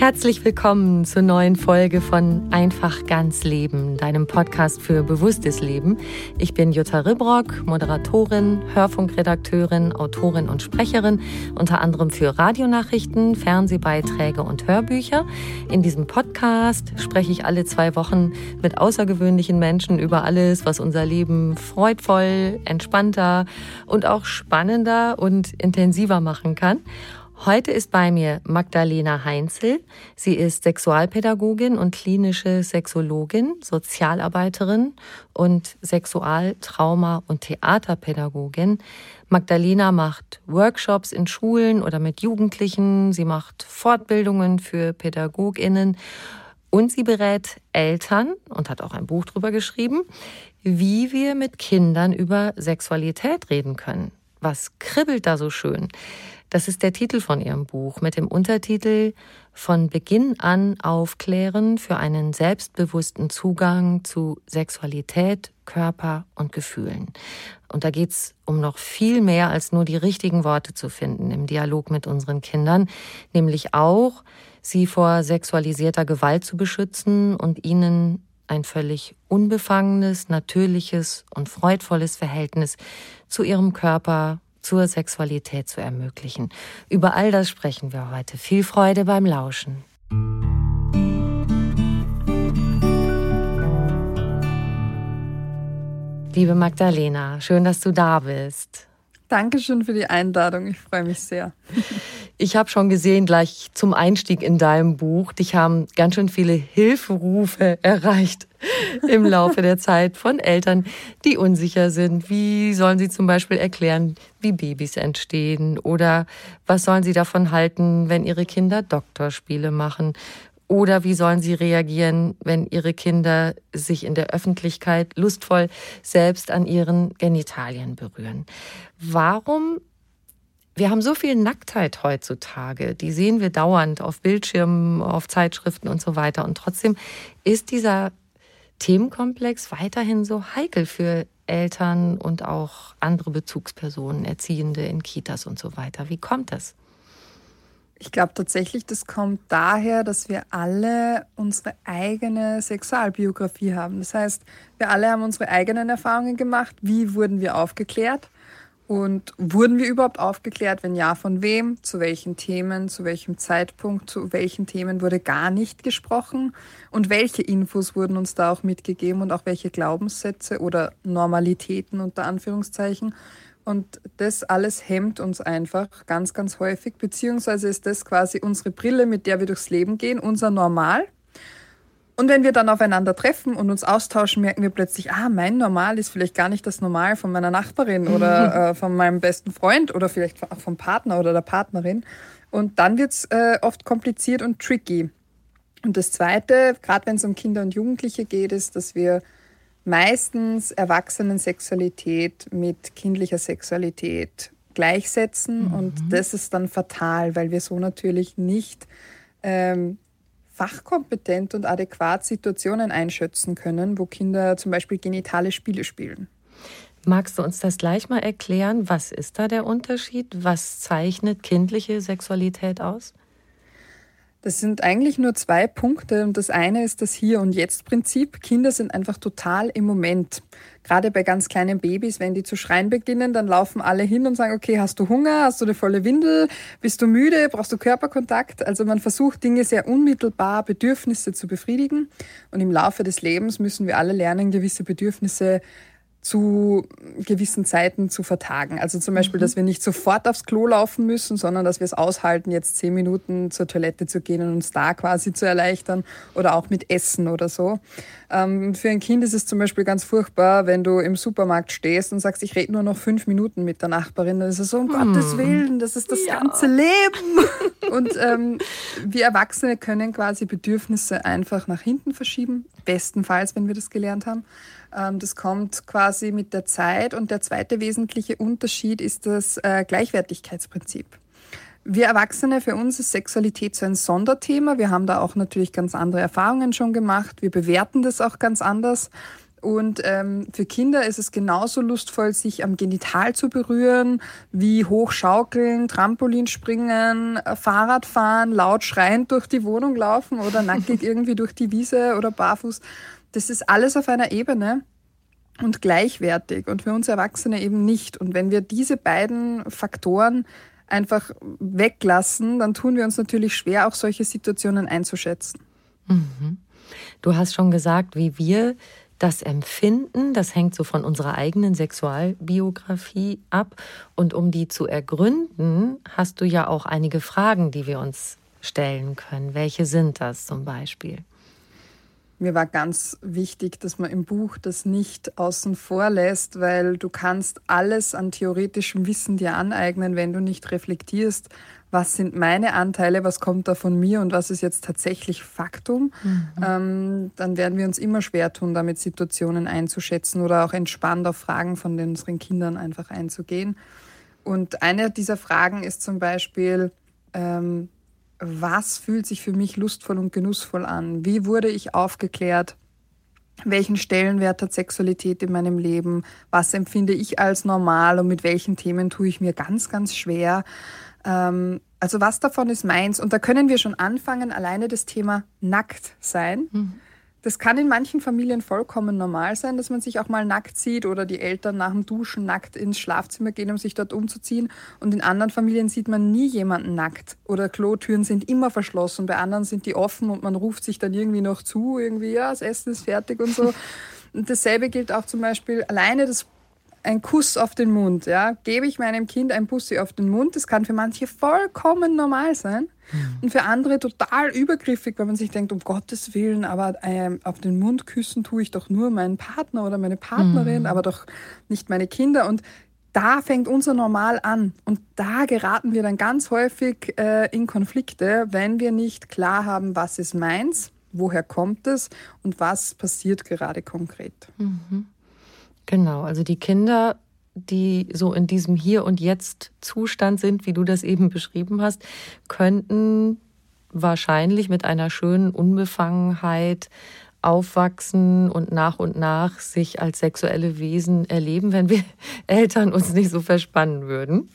Herzlich willkommen zur neuen Folge von Einfach ganz Leben, deinem Podcast für bewusstes Leben. Ich bin Jutta Ribrock, Moderatorin, Hörfunkredakteurin, Autorin und Sprecherin, unter anderem für Radionachrichten, Fernsehbeiträge und Hörbücher. In diesem Podcast spreche ich alle zwei Wochen mit außergewöhnlichen Menschen über alles, was unser Leben freudvoll, entspannter und auch spannender und intensiver machen kann. Heute ist bei mir Magdalena Heinzel. Sie ist Sexualpädagogin und klinische Sexologin, Sozialarbeiterin und Sexualtrauma- und Theaterpädagogin. Magdalena macht Workshops in Schulen oder mit Jugendlichen. Sie macht Fortbildungen für Pädagoginnen und sie berät Eltern und hat auch ein Buch darüber geschrieben, wie wir mit Kindern über Sexualität reden können. Was kribbelt da so schön? Das ist der Titel von ihrem Buch mit dem Untertitel Von Beginn an aufklären für einen selbstbewussten Zugang zu Sexualität, Körper und Gefühlen. Und da geht's um noch viel mehr als nur die richtigen Worte zu finden im Dialog mit unseren Kindern, nämlich auch, sie vor sexualisierter Gewalt zu beschützen und ihnen ein völlig unbefangenes, natürliches und freudvolles Verhältnis zu ihrem Körper zur Sexualität zu ermöglichen. Über all das sprechen wir heute. Viel Freude beim Lauschen. Liebe Magdalena, schön, dass du da bist. Dankeschön für die Einladung. Ich freue mich sehr. Ich habe schon gesehen, gleich zum Einstieg in deinem Buch, dich haben ganz schön viele Hilferufe erreicht im Laufe der Zeit von Eltern, die unsicher sind. Wie sollen sie zum Beispiel erklären, wie Babys entstehen? Oder was sollen sie davon halten, wenn ihre Kinder Doktorspiele machen? Oder wie sollen sie reagieren, wenn ihre Kinder sich in der Öffentlichkeit lustvoll selbst an ihren Genitalien berühren? Warum wir haben so viel Nacktheit heutzutage, die sehen wir dauernd auf Bildschirmen, auf Zeitschriften und so weiter. Und trotzdem ist dieser Themenkomplex weiterhin so heikel für Eltern und auch andere Bezugspersonen, Erziehende in Kitas und so weiter. Wie kommt das? Ich glaube tatsächlich, das kommt daher, dass wir alle unsere eigene Sexualbiografie haben. Das heißt, wir alle haben unsere eigenen Erfahrungen gemacht. Wie wurden wir aufgeklärt? Und wurden wir überhaupt aufgeklärt? Wenn ja, von wem? Zu welchen Themen? Zu welchem Zeitpunkt? Zu welchen Themen wurde gar nicht gesprochen? Und welche Infos wurden uns da auch mitgegeben und auch welche Glaubenssätze oder Normalitäten unter Anführungszeichen? Und das alles hemmt uns einfach ganz, ganz häufig, beziehungsweise ist das quasi unsere Brille, mit der wir durchs Leben gehen, unser Normal. Und wenn wir dann aufeinander treffen und uns austauschen, merken wir plötzlich, ah, mein Normal ist vielleicht gar nicht das Normal von meiner Nachbarin oder äh, von meinem besten Freund oder vielleicht auch vom Partner oder der Partnerin. Und dann wird's äh, oft kompliziert und tricky. Und das Zweite, gerade wenn es um Kinder und Jugendliche geht, ist, dass wir meistens Erwachsenensexualität mit kindlicher Sexualität gleichsetzen mhm. und das ist dann fatal, weil wir so natürlich nicht ähm, fachkompetent und adäquat Situationen einschätzen können, wo Kinder zum Beispiel genitale Spiele spielen. Magst du uns das gleich mal erklären? Was ist da der Unterschied? Was zeichnet kindliche Sexualität aus? Das sind eigentlich nur zwei Punkte und das eine ist das Hier- und Jetzt-Prinzip. Kinder sind einfach total im Moment. Gerade bei ganz kleinen Babys, wenn die zu schreien beginnen, dann laufen alle hin und sagen, okay, hast du Hunger, hast du eine volle Windel, bist du müde, brauchst du Körperkontakt? Also man versucht Dinge sehr unmittelbar, Bedürfnisse zu befriedigen und im Laufe des Lebens müssen wir alle lernen, gewisse Bedürfnisse zu gewissen Zeiten zu vertagen. Also zum Beispiel, mhm. dass wir nicht sofort aufs Klo laufen müssen, sondern dass wir es aushalten, jetzt zehn Minuten zur Toilette zu gehen und uns da quasi zu erleichtern oder auch mit Essen oder so. Ähm, für ein Kind ist es zum Beispiel ganz furchtbar, wenn du im Supermarkt stehst und sagst, ich rede nur noch fünf Minuten mit der Nachbarin. Dann ist es so, um mhm. Gottes Willen, das ist das ja. ganze Leben. und ähm, wir Erwachsene können quasi Bedürfnisse einfach nach hinten verschieben, bestenfalls, wenn wir das gelernt haben. Ähm, das kommt quasi mit der Zeit. Und der zweite wesentliche Unterschied ist das äh, Gleichwertigkeitsprinzip. Wir Erwachsene, für uns ist Sexualität so ein Sonderthema. Wir haben da auch natürlich ganz andere Erfahrungen schon gemacht. Wir bewerten das auch ganz anders. Und ähm, für Kinder ist es genauso lustvoll, sich am Genital zu berühren, wie hochschaukeln, Trampolinspringen, äh, Fahrradfahren, laut schreiend durch die Wohnung laufen oder nackig irgendwie durch die Wiese oder barfuß. Das ist alles auf einer Ebene und gleichwertig und für uns Erwachsene eben nicht. Und wenn wir diese beiden Faktoren einfach weglassen, dann tun wir uns natürlich schwer, auch solche Situationen einzuschätzen. Mhm. Du hast schon gesagt, wie wir das Empfinden, das hängt so von unserer eigenen Sexualbiografie ab. Und um die zu ergründen, hast du ja auch einige Fragen, die wir uns stellen können. Welche sind das zum Beispiel? mir war ganz wichtig, dass man im Buch das nicht außen vor lässt, weil du kannst alles an theoretischem Wissen dir aneignen, wenn du nicht reflektierst, was sind meine Anteile, was kommt da von mir und was ist jetzt tatsächlich Faktum, mhm. ähm, dann werden wir uns immer schwer tun, damit Situationen einzuschätzen oder auch entspannt auf Fragen von unseren Kindern einfach einzugehen. Und eine dieser Fragen ist zum Beispiel, ähm, was fühlt sich für mich lustvoll und genussvoll an? Wie wurde ich aufgeklärt? Welchen Stellenwert hat Sexualität in meinem Leben? Was empfinde ich als normal und mit welchen Themen tue ich mir ganz, ganz schwer? Ähm, also was davon ist meins? Und da können wir schon anfangen, alleine das Thema nackt sein. Mhm. Das kann in manchen Familien vollkommen normal sein, dass man sich auch mal nackt sieht oder die Eltern nach dem Duschen nackt ins Schlafzimmer gehen, um sich dort umzuziehen. Und in anderen Familien sieht man nie jemanden nackt oder Klotüren sind immer verschlossen. Bei anderen sind die offen und man ruft sich dann irgendwie noch zu, irgendwie, ja, das Essen ist fertig und so. Und dasselbe gilt auch zum Beispiel alleine das ein Kuss auf den Mund, ja, gebe ich meinem Kind ein Bussi auf den Mund, das kann für manche vollkommen normal sein mhm. und für andere total übergriffig, weil man sich denkt, um Gottes Willen, aber ähm, auf den Mund küssen tue ich doch nur meinen Partner oder meine Partnerin, mhm. aber doch nicht meine Kinder und da fängt unser Normal an und da geraten wir dann ganz häufig äh, in Konflikte, wenn wir nicht klar haben, was ist meins, woher kommt es und was passiert gerade konkret. Mhm. Genau, also die Kinder, die so in diesem Hier und Jetzt Zustand sind, wie du das eben beschrieben hast, könnten wahrscheinlich mit einer schönen Unbefangenheit aufwachsen und nach und nach sich als sexuelle Wesen erleben, wenn wir Eltern uns nicht so verspannen würden.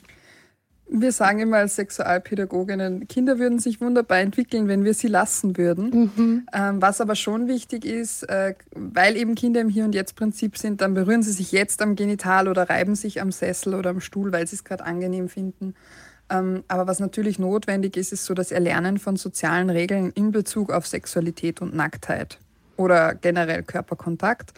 Wir sagen immer als Sexualpädagoginnen, Kinder würden sich wunderbar entwickeln, wenn wir sie lassen würden. Mhm. Ähm, was aber schon wichtig ist, äh, weil eben Kinder im Hier- und Jetzt-Prinzip sind, dann berühren sie sich jetzt am Genital oder reiben sich am Sessel oder am Stuhl, weil sie es gerade angenehm finden. Ähm, aber was natürlich notwendig ist, ist so das Erlernen von sozialen Regeln in Bezug auf Sexualität und Nacktheit oder generell Körperkontakt.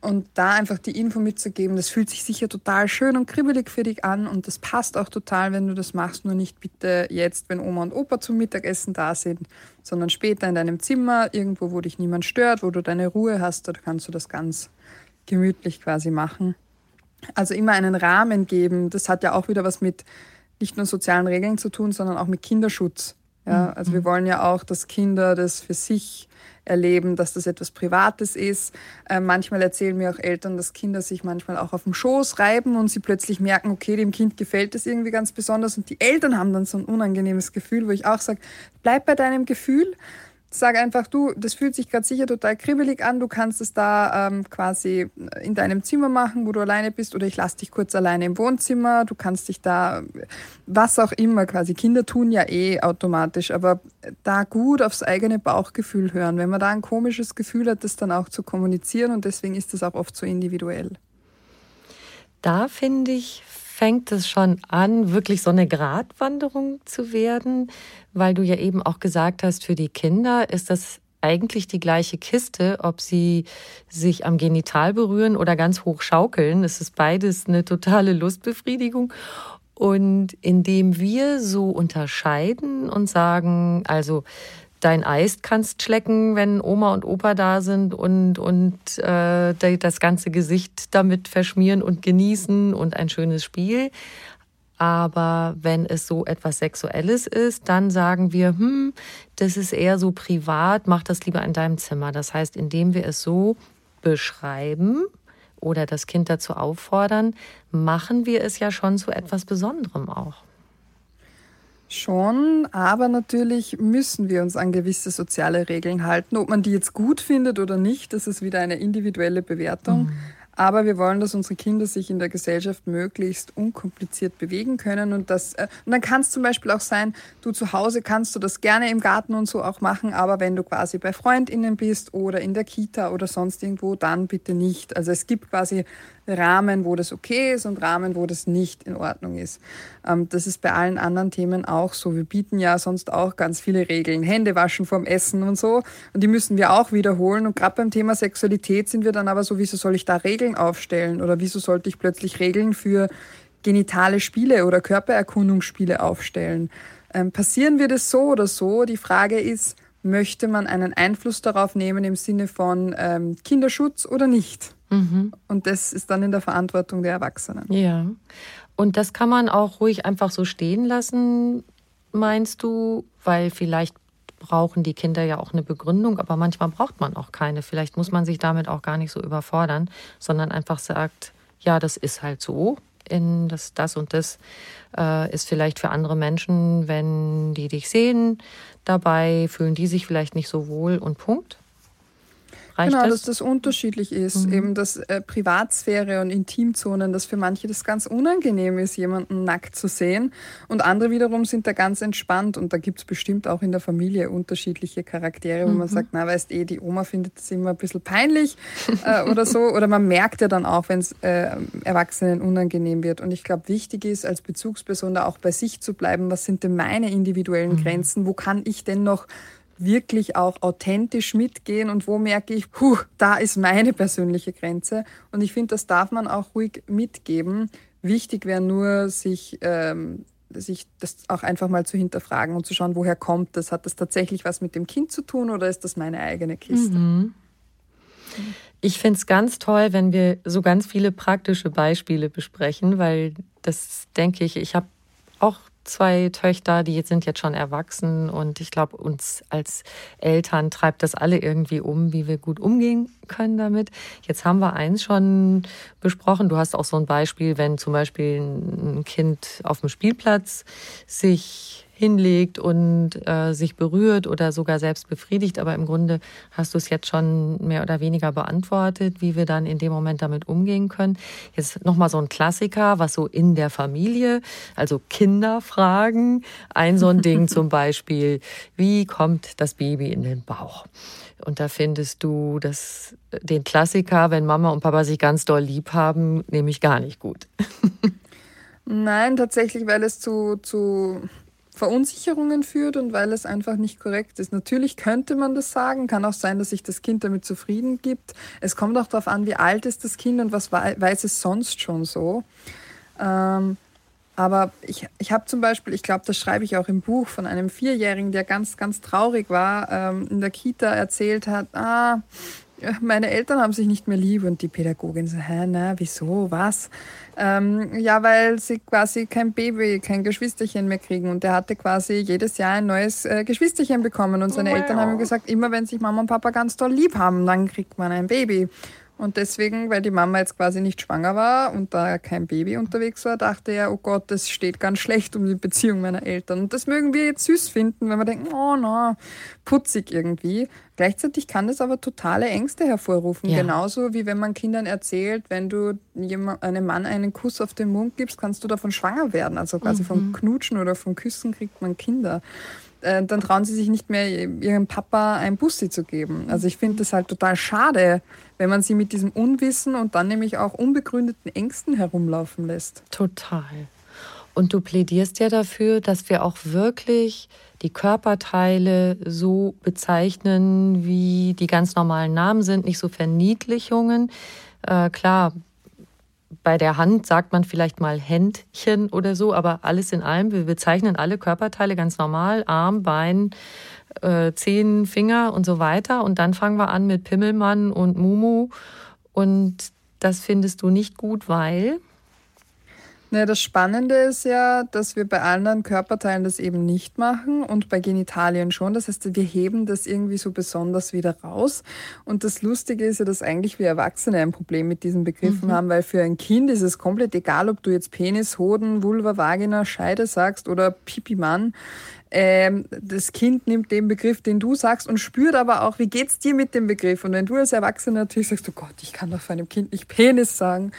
Und da einfach die Info mitzugeben, das fühlt sich sicher total schön und kribbelig für dich an und das passt auch total, wenn du das machst. Nur nicht bitte jetzt, wenn Oma und Opa zum Mittagessen da sind, sondern später in deinem Zimmer, irgendwo, wo dich niemand stört, wo du deine Ruhe hast, da kannst du das ganz gemütlich quasi machen. Also immer einen Rahmen geben. Das hat ja auch wieder was mit nicht nur sozialen Regeln zu tun, sondern auch mit Kinderschutz. Ja, also wir wollen ja auch, dass Kinder das für sich erleben, dass das etwas Privates ist. Äh, manchmal erzählen mir auch Eltern, dass Kinder sich manchmal auch auf dem Schoß reiben und sie plötzlich merken, okay, dem Kind gefällt das irgendwie ganz besonders und die Eltern haben dann so ein unangenehmes Gefühl, wo ich auch sage, bleib bei deinem Gefühl. Sag einfach, du, das fühlt sich gerade sicher total kribbelig an, du kannst es da ähm, quasi in deinem Zimmer machen, wo du alleine bist, oder ich lasse dich kurz alleine im Wohnzimmer, du kannst dich da, was auch immer quasi. Kinder tun ja eh automatisch, aber da gut aufs eigene Bauchgefühl hören. Wenn man da ein komisches Gefühl hat, das dann auch zu kommunizieren und deswegen ist das auch oft so individuell. Da finde ich, fängt es schon an, wirklich so eine Gratwanderung zu werden, weil du ja eben auch gesagt hast, für die Kinder ist das eigentlich die gleiche Kiste, ob sie sich am Genital berühren oder ganz hoch schaukeln. Es ist beides eine totale Lustbefriedigung. Und indem wir so unterscheiden und sagen, also dein Eis kannst schlecken, wenn Oma und Opa da sind und, und äh, das ganze Gesicht damit verschmieren und genießen und ein schönes Spiel. Aber wenn es so etwas Sexuelles ist, dann sagen wir, hm, das ist eher so privat, mach das lieber in deinem Zimmer. Das heißt, indem wir es so beschreiben oder das Kind dazu auffordern, machen wir es ja schon zu etwas Besonderem auch. Schon, aber natürlich müssen wir uns an gewisse soziale Regeln halten. Ob man die jetzt gut findet oder nicht, das ist wieder eine individuelle Bewertung. Mhm. Aber wir wollen, dass unsere Kinder sich in der Gesellschaft möglichst unkompliziert bewegen können. Und, das, äh, und dann kann es zum Beispiel auch sein, du zu Hause kannst du das gerne im Garten und so auch machen, aber wenn du quasi bei FreundInnen bist oder in der Kita oder sonst irgendwo, dann bitte nicht. Also es gibt quasi Rahmen, wo das okay ist und Rahmen, wo das nicht in Ordnung ist. Ähm, das ist bei allen anderen Themen auch so. Wir bieten ja sonst auch ganz viele Regeln. Hände waschen vorm Essen und so. Und die müssen wir auch wiederholen. Und gerade beim Thema Sexualität sind wir dann aber so, wieso soll ich da Regeln aufstellen? Oder wieso sollte ich plötzlich Regeln für genitale Spiele oder Körpererkundungsspiele aufstellen? Ähm, passieren wir das so oder so? Die Frage ist, möchte man einen Einfluss darauf nehmen im Sinne von ähm, Kinderschutz oder nicht? Mhm. Und das ist dann in der Verantwortung der Erwachsenen. Ja. Und das kann man auch ruhig einfach so stehen lassen, meinst du? Weil vielleicht brauchen die Kinder ja auch eine Begründung, aber manchmal braucht man auch keine. Vielleicht muss man sich damit auch gar nicht so überfordern, sondern einfach sagt, ja, das ist halt so. In das, das und das äh, ist vielleicht für andere Menschen, wenn die dich sehen, dabei fühlen die sich vielleicht nicht so wohl und Punkt. Reicht genau, das? dass das unterschiedlich ist. Mhm. Eben, dass äh, Privatsphäre und Intimzonen, dass für manche das ganz unangenehm ist, jemanden nackt zu sehen. Und andere wiederum sind da ganz entspannt. Und da gibt es bestimmt auch in der Familie unterschiedliche Charaktere, wo mhm. man sagt, na, weißt eh, die Oma findet das immer ein bisschen peinlich äh, oder so. Oder man merkt ja dann auch, wenn es äh, Erwachsenen unangenehm wird. Und ich glaube, wichtig ist, als Bezugsperson da auch bei sich zu bleiben. Was sind denn meine individuellen mhm. Grenzen? Wo kann ich denn noch wirklich auch authentisch mitgehen und wo merke ich, puh, da ist meine persönliche Grenze. Und ich finde, das darf man auch ruhig mitgeben. Wichtig wäre nur, sich, ähm, sich das auch einfach mal zu hinterfragen und zu schauen, woher kommt das? Hat das tatsächlich was mit dem Kind zu tun oder ist das meine eigene Kiste? Mhm. Ich finde es ganz toll, wenn wir so ganz viele praktische Beispiele besprechen, weil das denke ich, ich habe auch zwei Töchter, die sind jetzt schon erwachsen und ich glaube, uns als Eltern treibt das alle irgendwie um, wie wir gut umgehen können damit. Jetzt haben wir eins schon besprochen. Du hast auch so ein Beispiel, wenn zum Beispiel ein Kind auf dem Spielplatz sich hinlegt und äh, sich berührt oder sogar selbst befriedigt. Aber im Grunde hast du es jetzt schon mehr oder weniger beantwortet, wie wir dann in dem Moment damit umgehen können. Jetzt nochmal so ein Klassiker, was so in der Familie, also Kinder fragen. Ein so ein Ding zum Beispiel, wie kommt das Baby in den Bauch? Und da findest du das, den Klassiker, wenn Mama und Papa sich ganz doll lieb haben, nämlich gar nicht gut. Nein, tatsächlich, weil es zu, zu Verunsicherungen führt und weil es einfach nicht korrekt ist. Natürlich könnte man das sagen, kann auch sein, dass sich das Kind damit zufrieden gibt. Es kommt auch darauf an, wie alt ist das Kind und was weiß es sonst schon so. Ähm, aber ich, ich habe zum Beispiel, ich glaube, das schreibe ich auch im Buch von einem Vierjährigen, der ganz, ganz traurig war, ähm, in der Kita erzählt hat, ah, meine Eltern haben sich nicht mehr lieb und die Pädagogin so, hä, na, wieso, was? Ähm, ja, weil sie quasi kein Baby, kein Geschwisterchen mehr kriegen und er hatte quasi jedes Jahr ein neues äh, Geschwisterchen bekommen und seine wow. Eltern haben ihm gesagt, immer wenn sich Mama und Papa ganz toll lieb haben, dann kriegt man ein Baby. Und deswegen, weil die Mama jetzt quasi nicht schwanger war und da kein Baby unterwegs war, dachte er, oh Gott, das steht ganz schlecht um die Beziehung meiner Eltern. Und das mögen wir jetzt süß finden, wenn wir denken, oh na, putzig irgendwie. Gleichzeitig kann das aber totale Ängste hervorrufen. Ja. Genauso wie wenn man Kindern erzählt, wenn du einem Mann einen Kuss auf den Mund gibst, kannst du davon schwanger werden. Also quasi mhm. vom Knutschen oder vom Küssen kriegt man Kinder. Äh, dann trauen sie sich nicht mehr, ihrem Papa ein Bussi zu geben. Also ich finde das halt total schade, wenn man sie mit diesem Unwissen und dann nämlich auch unbegründeten Ängsten herumlaufen lässt. Total. Und du plädierst ja dafür, dass wir auch wirklich die Körperteile so bezeichnen, wie die ganz normalen Namen sind, nicht so Verniedlichungen. Äh, klar, bei der Hand sagt man vielleicht mal Händchen oder so, aber alles in allem, wir bezeichnen alle Körperteile ganz normal, Arm, Bein, äh, Zehen, Finger und so weiter. Und dann fangen wir an mit Pimmelmann und Mumu. Und das findest du nicht gut, weil naja, das Spannende ist ja, dass wir bei anderen Körperteilen das eben nicht machen und bei Genitalien schon. Das heißt, wir heben das irgendwie so besonders wieder raus. Und das Lustige ist ja, dass eigentlich wir Erwachsene ein Problem mit diesen Begriffen mhm. haben, weil für ein Kind ist es komplett egal, ob du jetzt Penis, Hoden, Vulva, Vagina, Scheide sagst oder Pipi-Mann. Ähm, das Kind nimmt den Begriff, den du sagst und spürt aber auch, wie geht's dir mit dem Begriff? Und wenn du als Erwachsener natürlich sagst, oh Gott, ich kann doch von einem Kind nicht Penis sagen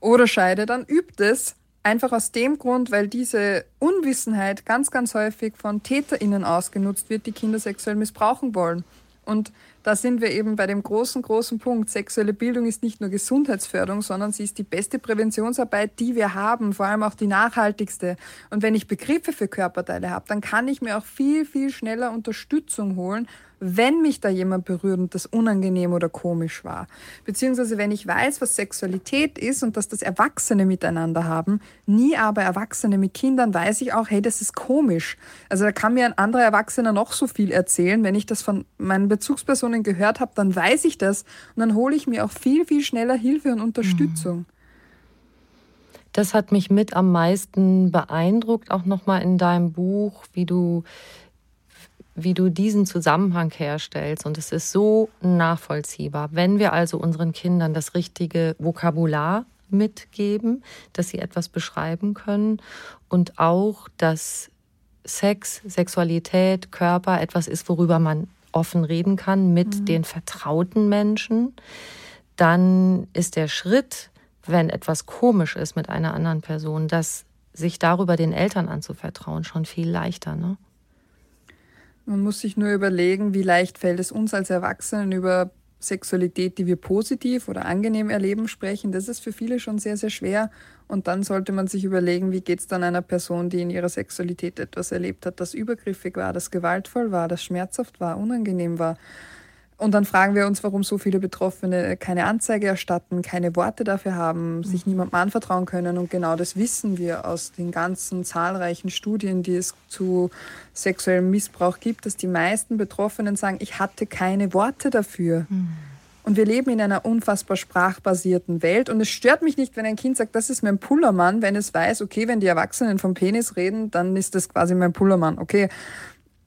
oder Scheide, dann übt es Einfach aus dem Grund, weil diese Unwissenheit ganz, ganz häufig von TäterInnen ausgenutzt wird, die Kinder sexuell missbrauchen wollen. Und da sind wir eben bei dem großen, großen Punkt. Sexuelle Bildung ist nicht nur Gesundheitsförderung, sondern sie ist die beste Präventionsarbeit, die wir haben, vor allem auch die nachhaltigste. Und wenn ich Begriffe für Körperteile habe, dann kann ich mir auch viel, viel schneller Unterstützung holen wenn mich da jemand berührt und das unangenehm oder komisch war. Beziehungsweise wenn ich weiß, was Sexualität ist und dass das Erwachsene miteinander haben, nie aber Erwachsene mit Kindern, weiß ich auch, hey, das ist komisch. Also da kann mir ein anderer Erwachsener noch so viel erzählen. Wenn ich das von meinen Bezugspersonen gehört habe, dann weiß ich das und dann hole ich mir auch viel, viel schneller Hilfe und Unterstützung. Das hat mich mit am meisten beeindruckt, auch nochmal in deinem Buch, wie du wie du diesen Zusammenhang herstellst. Und es ist so nachvollziehbar. Wenn wir also unseren Kindern das richtige Vokabular mitgeben, dass sie etwas beschreiben können und auch, dass Sex, Sexualität, Körper etwas ist, worüber man offen reden kann mit mhm. den vertrauten Menschen, dann ist der Schritt, wenn etwas komisch ist mit einer anderen Person, dass sich darüber den Eltern anzuvertrauen, schon viel leichter. Ne? Man muss sich nur überlegen, wie leicht fällt es uns als Erwachsenen über Sexualität, die wir positiv oder angenehm erleben, sprechen. Das ist für viele schon sehr, sehr schwer. Und dann sollte man sich überlegen, wie geht es dann einer Person, die in ihrer Sexualität etwas erlebt hat, das übergriffig war, das gewaltvoll war, das schmerzhaft war, unangenehm war. Und dann fragen wir uns, warum so viele Betroffene keine Anzeige erstatten, keine Worte dafür haben, sich mhm. niemandem anvertrauen können. Und genau das wissen wir aus den ganzen zahlreichen Studien, die es zu sexuellem Missbrauch gibt, dass die meisten Betroffenen sagen, ich hatte keine Worte dafür. Mhm. Und wir leben in einer unfassbar sprachbasierten Welt. Und es stört mich nicht, wenn ein Kind sagt, das ist mein Pullermann, wenn es weiß, okay, wenn die Erwachsenen vom Penis reden, dann ist das quasi mein Pullermann. Okay.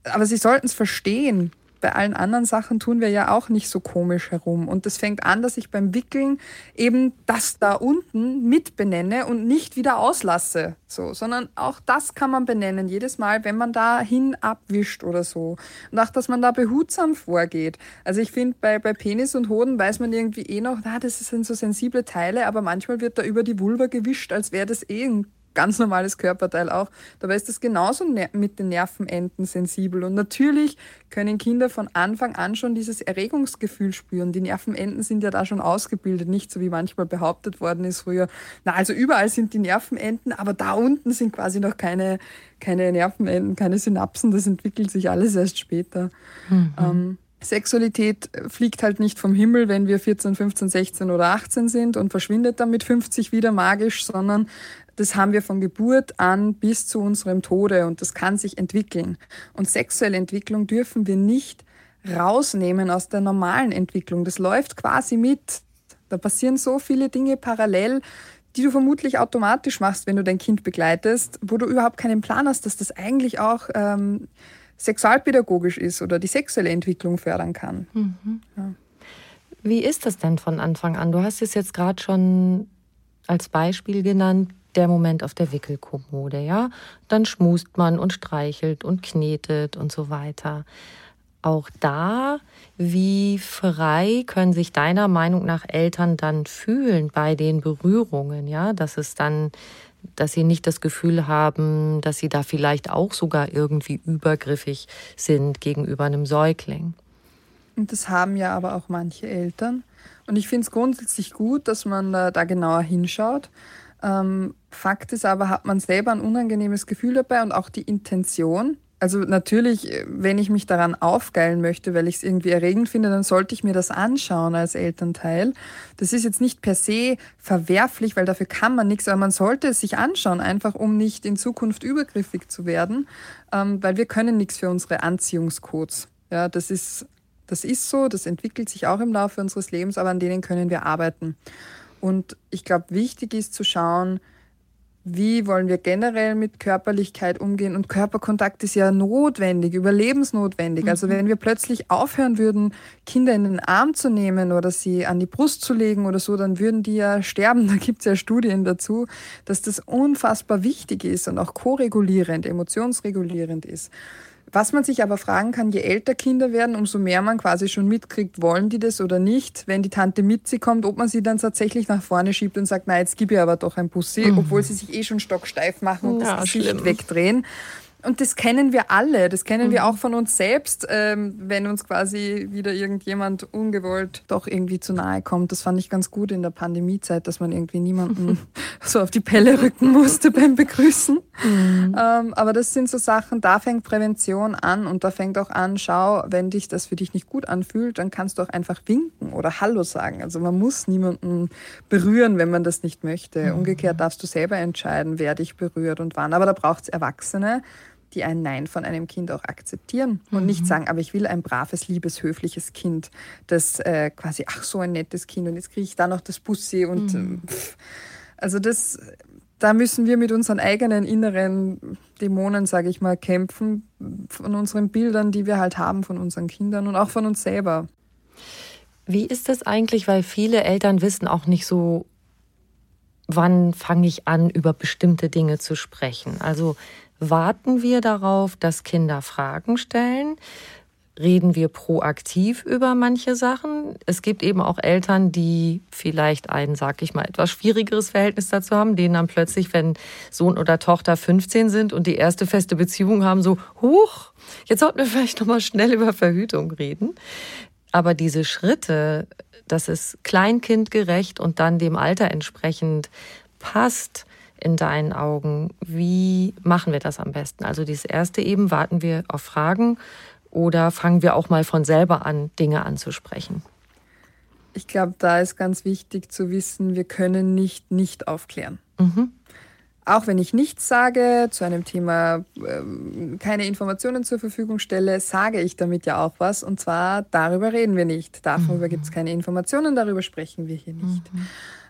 Aber sie sollten es verstehen bei allen anderen Sachen tun wir ja auch nicht so komisch herum. Und das fängt an, dass ich beim Wickeln eben das da unten mit benenne und nicht wieder auslasse. So, sondern auch das kann man benennen, jedes Mal, wenn man da hin abwischt oder so. Und auch, dass man da behutsam vorgeht. Also ich finde, bei, bei Penis und Hoden weiß man irgendwie eh noch, na, das sind so sensible Teile, aber manchmal wird da über die Vulva gewischt, als wäre das eh ein ganz normales Körperteil auch. Dabei ist das genauso mit den Nervenenden sensibel. Und natürlich können Kinder von Anfang an schon dieses Erregungsgefühl spüren. Die Nervenenden sind ja da schon ausgebildet, nicht so wie manchmal behauptet worden ist früher. Na, also überall sind die Nervenenden, aber da unten sind quasi noch keine, keine Nervenenden, keine Synapsen. Das entwickelt sich alles erst später. Mhm. Ähm, Sexualität fliegt halt nicht vom Himmel, wenn wir 14, 15, 16 oder 18 sind und verschwindet dann mit 50 wieder magisch, sondern das haben wir von Geburt an bis zu unserem Tode und das kann sich entwickeln. Und sexuelle Entwicklung dürfen wir nicht rausnehmen aus der normalen Entwicklung. Das läuft quasi mit. Da passieren so viele Dinge parallel, die du vermutlich automatisch machst, wenn du dein Kind begleitest, wo du überhaupt keinen Plan hast, dass das eigentlich auch ähm, sexualpädagogisch ist oder die sexuelle Entwicklung fördern kann. Mhm. Ja. Wie ist das denn von Anfang an? Du hast es jetzt gerade schon als Beispiel genannt, der Moment auf der Wickelkommode, ja? Dann schmust man und streichelt und knetet und so weiter. Auch da, wie frei können sich deiner Meinung nach Eltern dann fühlen bei den Berührungen, ja? Dass es dann dass sie nicht das Gefühl haben, dass sie da vielleicht auch sogar irgendwie übergriffig sind gegenüber einem Säugling. Und das haben ja aber auch manche Eltern. Und ich finde es grundsätzlich gut, dass man da, da genauer hinschaut. Ähm, Fakt ist aber, hat man selber ein unangenehmes Gefühl dabei und auch die Intention, also natürlich, wenn ich mich daran aufgeilen möchte, weil ich es irgendwie erregend finde, dann sollte ich mir das anschauen als Elternteil. Das ist jetzt nicht per se verwerflich, weil dafür kann man nichts, aber man sollte es sich anschauen, einfach um nicht in Zukunft übergriffig zu werden, ähm, weil wir können nichts für unsere Anziehungscodes. Ja, das ist, das ist so, das entwickelt sich auch im Laufe unseres Lebens, aber an denen können wir arbeiten. Und ich glaube, wichtig ist zu schauen, wie wollen wir generell mit Körperlichkeit umgehen? Und Körperkontakt ist ja notwendig, überlebensnotwendig. Also mhm. Also wenn wir plötzlich aufhören würden, Kinder in den Arm zu nehmen oder sie an die Brust zu legen oder so, dann würden die ja sterben. Da gibt es ja Studien dazu, dass das unfassbar wichtig ist und auch koregulierend, emotionsregulierend ist. Was man sich aber fragen kann, je älter Kinder werden, umso mehr man quasi schon mitkriegt, wollen die das oder nicht. Wenn die Tante mit sie kommt, ob man sie dann tatsächlich nach vorne schiebt und sagt, na, jetzt gib ihr aber doch ein Bussi, mhm. obwohl sie sich eh schon stocksteif machen und ja, das Gesicht schlimm. wegdrehen. Und das kennen wir alle, das kennen mhm. wir auch von uns selbst, ähm, wenn uns quasi wieder irgendjemand ungewollt doch irgendwie zu nahe kommt. Das fand ich ganz gut in der Pandemiezeit, dass man irgendwie niemanden so auf die Pelle rücken musste beim Begrüßen. Mhm. Ähm, aber das sind so Sachen, da fängt Prävention an und da fängt auch an, schau, wenn dich das für dich nicht gut anfühlt, dann kannst du auch einfach winken oder Hallo sagen. Also man muss niemanden berühren, wenn man das nicht möchte. Mhm. Umgekehrt darfst du selber entscheiden, wer dich berührt und wann. Aber da braucht es Erwachsene, die ein Nein von einem Kind auch akzeptieren und mhm. nicht sagen, aber ich will ein braves, liebes, höfliches Kind, das äh, quasi, ach so ein nettes Kind und jetzt kriege ich da noch das Bussi und mhm. Äh, pff. also das, da müssen wir mit unseren eigenen inneren Dämonen, sage ich mal, kämpfen, von unseren Bildern, die wir halt haben von unseren Kindern und auch von uns selber. Wie ist das eigentlich, weil viele Eltern wissen auch nicht so, wann fange ich an, über bestimmte Dinge zu sprechen? Also Warten wir darauf, dass Kinder Fragen stellen? Reden wir proaktiv über manche Sachen? Es gibt eben auch Eltern, die vielleicht ein, sag ich mal, etwas schwierigeres Verhältnis dazu haben, denen dann plötzlich, wenn Sohn oder Tochter 15 sind und die erste feste Beziehung haben, so, huch, jetzt sollten wir vielleicht nochmal schnell über Verhütung reden. Aber diese Schritte, dass es kleinkindgerecht und dann dem Alter entsprechend passt, in deinen Augen? Wie machen wir das am besten? Also das erste eben, warten wir auf Fragen oder fangen wir auch mal von selber an, Dinge anzusprechen? Ich glaube, da ist ganz wichtig zu wissen, wir können nicht nicht aufklären. Mhm. Auch wenn ich nichts sage, zu einem Thema äh, keine Informationen zur Verfügung stelle, sage ich damit ja auch was. Und zwar, darüber reden wir nicht. Darüber mhm. gibt es keine Informationen, darüber sprechen wir hier nicht. Mhm.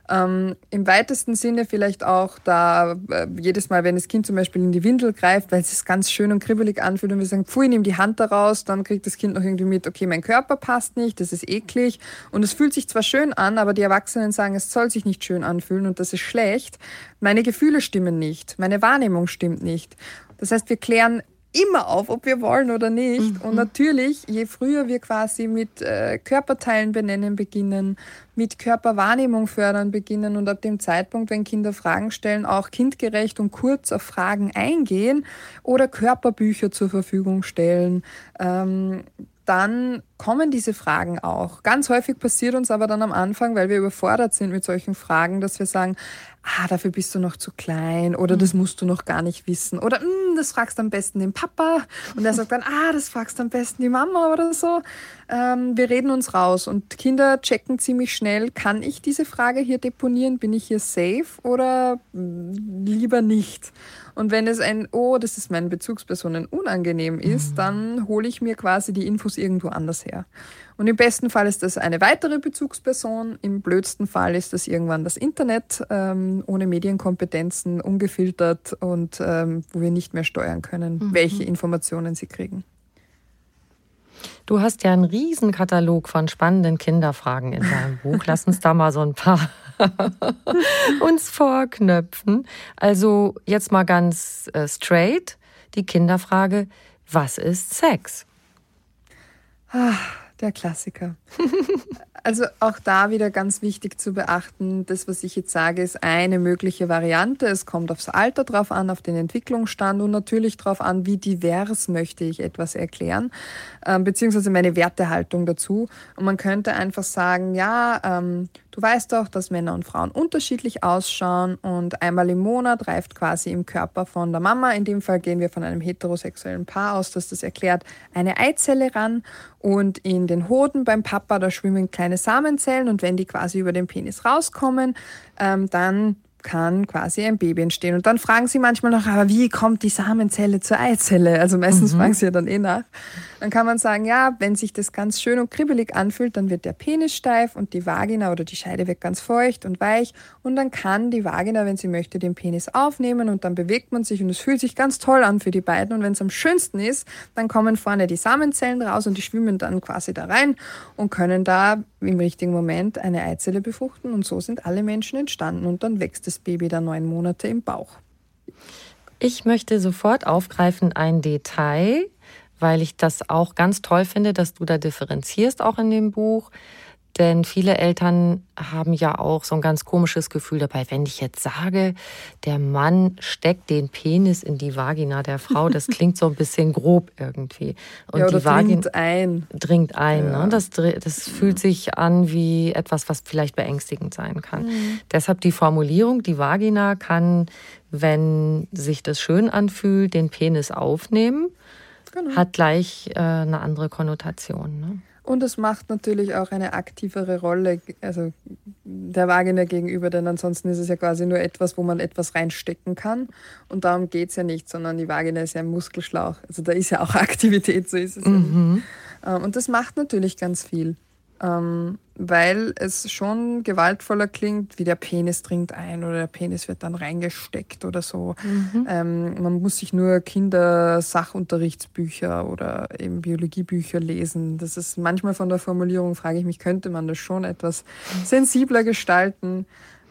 Ähm, Im weitesten Sinne vielleicht auch da äh, jedes Mal, wenn das Kind zum Beispiel in die Windel greift, weil es sich ganz schön und kribbelig anfühlt und wir sagen, pfui, nimm die Hand daraus, dann kriegt das Kind noch irgendwie mit, okay, mein Körper passt nicht, das ist eklig und es fühlt sich zwar schön an, aber die Erwachsenen sagen, es soll sich nicht schön anfühlen und das ist schlecht. Meine Gefühle stimmen nicht, meine Wahrnehmung stimmt nicht. Das heißt, wir klären immer auf, ob wir wollen oder nicht. Mhm. Und natürlich, je früher wir quasi mit äh, Körperteilen benennen beginnen, mit Körperwahrnehmung fördern beginnen und ab dem Zeitpunkt, wenn Kinder Fragen stellen, auch kindgerecht und kurz auf Fragen eingehen oder Körperbücher zur Verfügung stellen, ähm, dann kommen diese Fragen auch. Ganz häufig passiert uns aber dann am Anfang, weil wir überfordert sind mit solchen Fragen, dass wir sagen, ah, dafür bist du noch zu klein oder das musst du noch gar nicht wissen oder mm, das fragst am besten den Papa und er sagt dann, ah, das fragst am besten die Mama oder so. Ähm, wir reden uns raus und Kinder checken ziemlich schnell, kann ich diese Frage hier deponieren, bin ich hier safe oder lieber nicht? Und wenn es ein, oh, das ist meinen Bezugspersonen unangenehm ist, mhm. dann hole ich mir quasi die Infos irgendwo anders her. Und im besten Fall ist das eine weitere Bezugsperson, im blödsten Fall ist das irgendwann das Internet, ähm, ohne Medienkompetenzen, ungefiltert und ähm, wo wir nicht mehr steuern können, mhm. welche Informationen sie kriegen. Du hast ja einen riesen Katalog von spannenden Kinderfragen in deinem Buch. Lass uns da mal so ein paar uns vorknöpfen. Also jetzt mal ganz äh, straight die Kinderfrage, was ist Sex? Der Klassiker. Also auch da wieder ganz wichtig zu beachten, das, was ich jetzt sage, ist eine mögliche Variante. Es kommt aufs Alter drauf an, auf den Entwicklungsstand und natürlich darauf an, wie divers möchte ich etwas erklären, äh, beziehungsweise meine Wertehaltung dazu. Und man könnte einfach sagen, ja, ähm, du weißt doch, dass Männer und Frauen unterschiedlich ausschauen und einmal im Monat reift quasi im Körper von der Mama, in dem Fall gehen wir von einem heterosexuellen Paar aus, das das erklärt, eine Eizelle ran. Und in den Hoden beim Papa, da schwimmen kleine kleine Samenzellen und wenn die quasi über den Penis rauskommen, ähm, dann kann quasi ein Baby entstehen. Und dann fragen sie manchmal noch, aber wie kommt die Samenzelle zur Eizelle? Also meistens mhm. fragen sie ja dann eh nach. Dann kann man sagen, ja, wenn sich das ganz schön und kribbelig anfühlt, dann wird der Penis steif und die Vagina oder die Scheide wird ganz feucht und weich. Und dann kann die Vagina, wenn sie möchte, den Penis aufnehmen und dann bewegt man sich und es fühlt sich ganz toll an für die beiden. Und wenn es am schönsten ist, dann kommen vorne die Samenzellen raus und die schwimmen dann quasi da rein und können da im richtigen Moment eine Eizelle befruchten. Und so sind alle Menschen entstanden. Und dann wächst das Baby da neun Monate im Bauch. Ich möchte sofort aufgreifen ein Detail, weil ich das auch ganz toll finde, dass du da differenzierst auch in dem Buch. Denn viele Eltern haben ja auch so ein ganz komisches Gefühl dabei, wenn ich jetzt sage, der Mann steckt den Penis in die Vagina der Frau, das klingt so ein bisschen grob irgendwie. Und ja, die Vagina dringt ein. Dringt ein. Ja. Ne? Das, das fühlt sich an wie etwas, was vielleicht beängstigend sein kann. Mhm. Deshalb die Formulierung, die Vagina kann, wenn sich das schön anfühlt, den Penis aufnehmen genau. hat gleich äh, eine andere Konnotation. Ne? Und es macht natürlich auch eine aktivere Rolle, also der Vagina gegenüber, denn ansonsten ist es ja quasi nur etwas, wo man etwas reinstecken kann. Und darum geht es ja nicht, sondern die Vagina ist ja ein Muskelschlauch. Also da ist ja auch Aktivität, so ist es. Mhm. Ja. Ähm, und das macht natürlich ganz viel ähm, weil es schon gewaltvoller klingt, wie der Penis dringt ein oder der Penis wird dann reingesteckt oder so. Mhm. Ähm, man muss sich nur Kindersachunterrichtsbücher oder eben Biologiebücher lesen. Das ist manchmal von der Formulierung, frage ich mich, könnte man das schon etwas sensibler gestalten.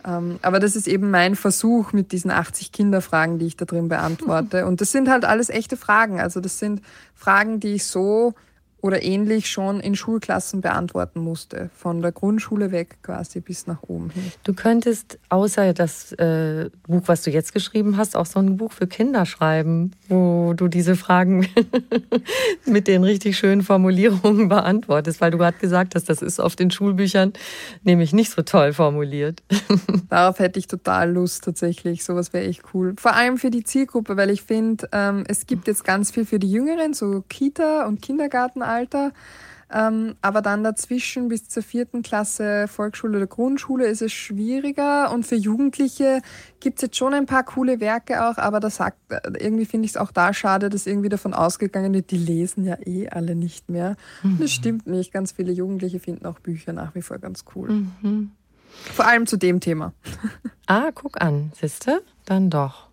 Ähm, aber das ist eben mein Versuch mit diesen 80 Kinderfragen, die ich da drin beantworte. Und das sind halt alles echte Fragen. Also das sind Fragen, die ich so oder ähnlich schon in Schulklassen beantworten musste, von der Grundschule weg quasi bis nach oben hin. Du könntest außer das äh, Buch, was du jetzt geschrieben hast, auch so ein Buch für Kinder schreiben, wo du diese Fragen mit den richtig schönen Formulierungen beantwortest, weil du gerade gesagt hast, das ist auf den Schulbüchern nämlich nicht so toll formuliert. Darauf hätte ich total Lust tatsächlich, sowas wäre echt cool. Vor allem für die Zielgruppe, weil ich finde, ähm, es gibt jetzt ganz viel für die Jüngeren, so Kita und Kindergarten Alter. Ähm, aber dann dazwischen bis zur vierten Klasse Volksschule oder Grundschule ist es schwieriger. Und für Jugendliche gibt es jetzt schon ein paar coole Werke auch, aber da sagt, irgendwie finde ich es auch da schade, dass irgendwie davon ausgegangen wird, die lesen ja eh alle nicht mehr. Mhm. Das stimmt nicht. Ganz viele Jugendliche finden auch Bücher nach wie vor ganz cool. Mhm. Vor allem zu dem Thema. Ah, guck an, siehste? Dann doch.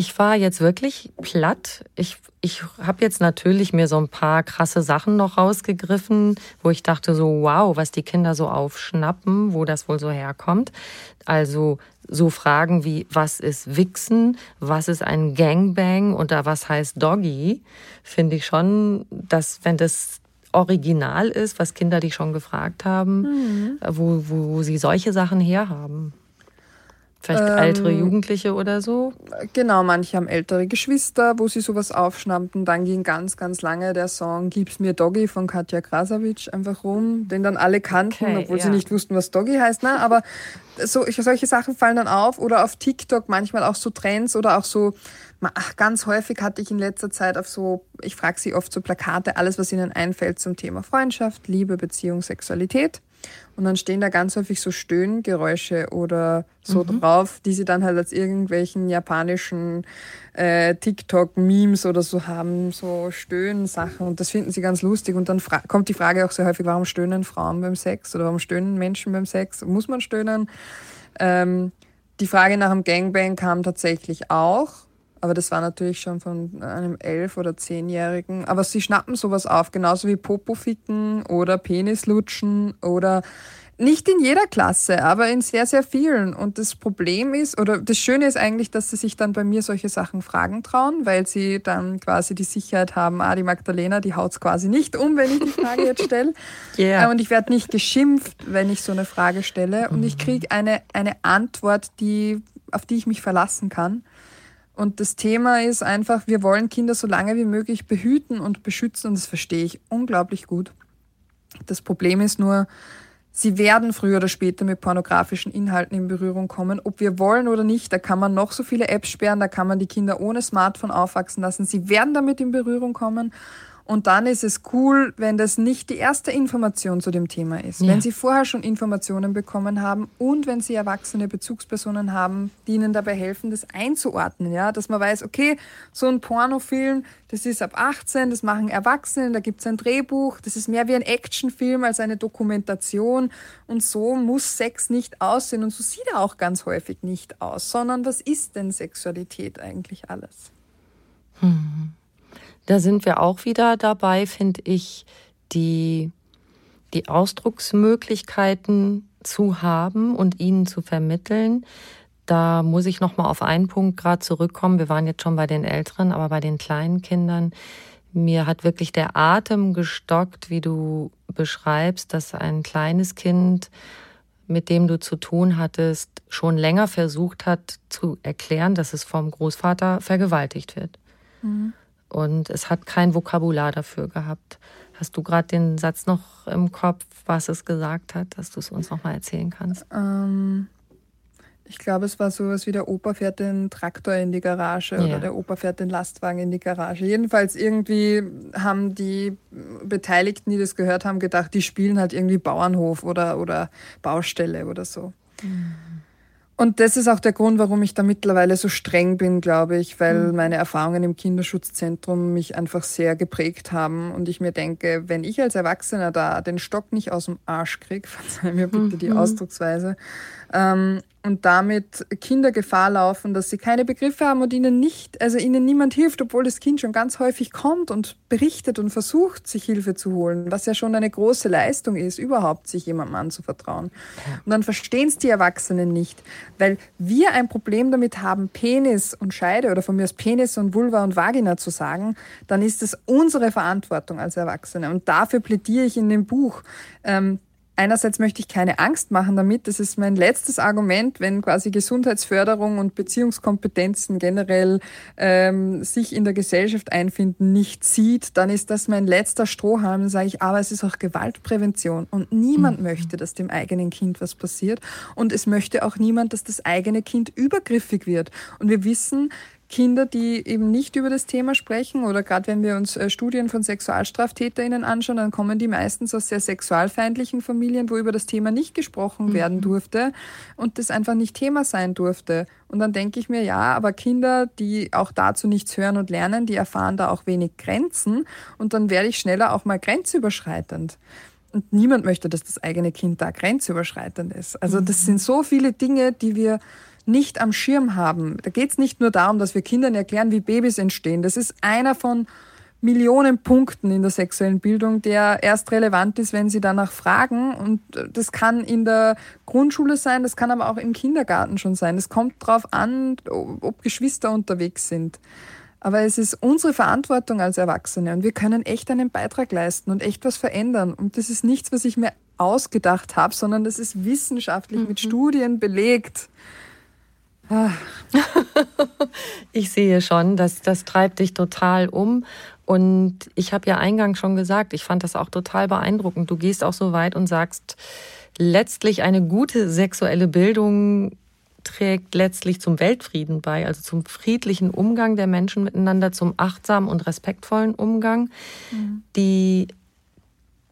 Ich war jetzt wirklich platt. Ich, ich habe jetzt natürlich mir so ein paar krasse Sachen noch rausgegriffen, wo ich dachte so, wow, was die Kinder so aufschnappen, wo das wohl so herkommt. Also so Fragen wie, was ist Wichsen, was ist ein Gangbang oder was heißt Doggy, finde ich schon, dass wenn das original ist, was Kinder dich schon gefragt haben, mhm. wo, wo sie solche Sachen herhaben. Vielleicht ähm, ältere Jugendliche oder so? Genau, manche haben ältere Geschwister, wo sie sowas aufschnappen. Dann ging ganz, ganz lange der Song Gib's mir Doggy von Katja Krasavic einfach rum, den dann alle kannten, okay, obwohl ja. sie nicht wussten, was Doggy heißt. Na, aber so, solche Sachen fallen dann auf. Oder auf TikTok manchmal auch so Trends oder auch so, ach, ganz häufig hatte ich in letzter Zeit auf so, ich frage sie oft so Plakate, alles, was ihnen einfällt zum Thema Freundschaft, Liebe, Beziehung, Sexualität. Und dann stehen da ganz häufig so Stöhngeräusche oder so mhm. drauf, die sie dann halt als irgendwelchen japanischen äh, TikTok-Memes oder so haben, so Stöhnsachen. Und das finden sie ganz lustig. Und dann kommt die Frage auch sehr häufig, warum stöhnen Frauen beim Sex oder warum stöhnen Menschen beim Sex? Muss man stöhnen? Ähm, die Frage nach dem Gangbang kam tatsächlich auch. Aber das war natürlich schon von einem elf- oder zehnjährigen. Aber sie schnappen sowas auf, genauso wie Popoficken oder Penislutschen oder nicht in jeder Klasse, aber in sehr, sehr vielen. Und das Problem ist, oder das Schöne ist eigentlich, dass sie sich dann bei mir solche Sachen fragen trauen, weil sie dann quasi die Sicherheit haben, ah, die Magdalena, die haut's quasi nicht um, wenn ich die Frage jetzt stelle. yeah. Äh, und ich werde nicht geschimpft, wenn ich so eine Frage stelle. Und ich kriege eine, eine Antwort, die, auf die ich mich verlassen kann. Und das Thema ist einfach, wir wollen Kinder so lange wie möglich behüten und beschützen und das verstehe ich unglaublich gut. Das Problem ist nur, Sie werden früher oder später mit pornografischen Inhalten in Berührung kommen, ob wir wollen oder nicht. Da kann man noch so viele Apps sperren, da kann man die Kinder ohne Smartphone aufwachsen lassen. Sie werden damit in Berührung kommen und dann ist es cool, wenn das nicht die erste Information zu dem Thema ist. Ja. Wenn Sie vorher schon Informationen bekommen haben und wenn Sie erwachsene Bezugspersonen haben, die Ihnen dabei helfen, das einzuordnen. Ja? Dass man weiß, okay, so ein Pornofilm, das ist ab 18, das machen Erwachsene, da gibt es ein Drehbuch, das ist mehr wie ein Actionfilm als eine Dokumentation. Und so muss Sex nicht aussehen und so sieht er auch ganz häufig nicht aus, sondern was ist denn Sexualität eigentlich alles? Hm. Da sind wir auch wieder dabei, finde ich, die, die Ausdrucksmöglichkeiten zu haben und ihnen zu vermitteln. Da muss ich noch mal auf einen Punkt gerade zurückkommen. Wir waren jetzt schon bei den Älteren, aber bei den kleinen Kindern. Mir hat wirklich der Atem gestockt, wie du beschreibst, dass ein kleines Kind, mit dem du zu tun hattest, schon länger versucht hat zu erklären, dass es vom Großvater vergewaltigt wird. Mhm und es hat kein Vokabular dafür gehabt. Hast du gerade den Satz noch im Kopf, was es gesagt hat, dass du es uns noch mal erzählen kannst? Ähm, ich glaube, es war sowas wie der Opa fährt den Traktor in die Garage ja. oder der Opa fährt den Lastwagen in die Garage. Jedenfalls irgendwie haben die Beteiligten, die das gehört haben, gedacht, die spielen halt irgendwie Bauernhof oder, oder Baustelle oder so. Mhm. Und das ist auch der Grund, warum ich da mittlerweile so streng bin, glaube ich, weil mhm. meine Erfahrungen im Kinderschutzzentrum mich einfach sehr geprägt haben und ich mir denke, wenn ich als Erwachsener da den Stock nicht aus dem Arsch kriege, verzeih mir bitte die mhm. Ausdrucksweise, ähm, und damit Kinder Gefahr laufen, dass sie keine Begriffe haben und ihnen nicht, also ihnen niemand hilft, obwohl das Kind schon ganz häufig kommt und berichtet und versucht, sich Hilfe zu holen, was ja schon eine große Leistung ist, überhaupt sich jemandem anzuvertrauen. Und dann verstehen es die Erwachsenen nicht, weil wir ein Problem damit haben, Penis und Scheide oder von mir aus Penis und Vulva und Vagina zu sagen, dann ist es unsere Verantwortung als Erwachsene. Und dafür plädiere ich in dem Buch. Ähm, einerseits möchte ich keine Angst machen damit. Das ist mein letztes Argument, wenn quasi Gesundheitsförderung und Beziehungskompetenzen generell ähm, sich in der Gesellschaft einfinden, nicht sieht, dann ist das mein letzter Strohhalm. Dann sage ich, aber es ist auch Gewaltprävention und niemand mhm. möchte, dass dem eigenen Kind was passiert und es möchte auch niemand, dass das eigene Kind übergriffig wird. Und wir wissen, Kinder, die eben nicht über das Thema sprechen oder gerade wenn wir uns äh, Studien von SexualstraftäterInnen anschauen, dann kommen die meistens aus sehr sexualfeindlichen Familien, wo über das Thema nicht gesprochen mhm. werden durfte und das einfach nicht Thema sein durfte. Und dann denke ich mir, ja, aber Kinder, die auch dazu nichts hören und lernen, die erfahren da auch wenig Grenzen und dann werde ich schneller auch mal grenzüberschreitend. Und niemand möchte, dass das eigene Kind da grenzüberschreitend ist. Also das mhm. sind so viele Dinge, die wir nicht am Schirm haben. Da geht es nicht nur darum, dass wir Kindern erklären, wie Babys entstehen. Das ist einer von Millionen Punkten in der sexuellen Bildung, der erst relevant ist, wenn sie danach fragen. Und das kann in der Grundschule sein, das kann aber auch im Kindergarten schon sein. Es kommt darauf an, ob Geschwister unterwegs sind. Aber es ist unsere Verantwortung als Erwachsene und wir können echt einen Beitrag leisten und echt was verändern. Und das ist nichts, was ich mir ausgedacht habe, sondern das ist wissenschaftlich mhm. mit Studien belegt. ich sehe schon, das, das treibt dich total um. Und ich habe ja eingangs schon gesagt, ich fand das auch total beeindruckend. Du gehst auch so weit und sagst, letztlich eine gute sexuelle Bildung trägt letztlich zum Weltfrieden bei, also zum friedlichen Umgang der Menschen miteinander, zum achtsamen und respektvollen Umgang. Mhm. Die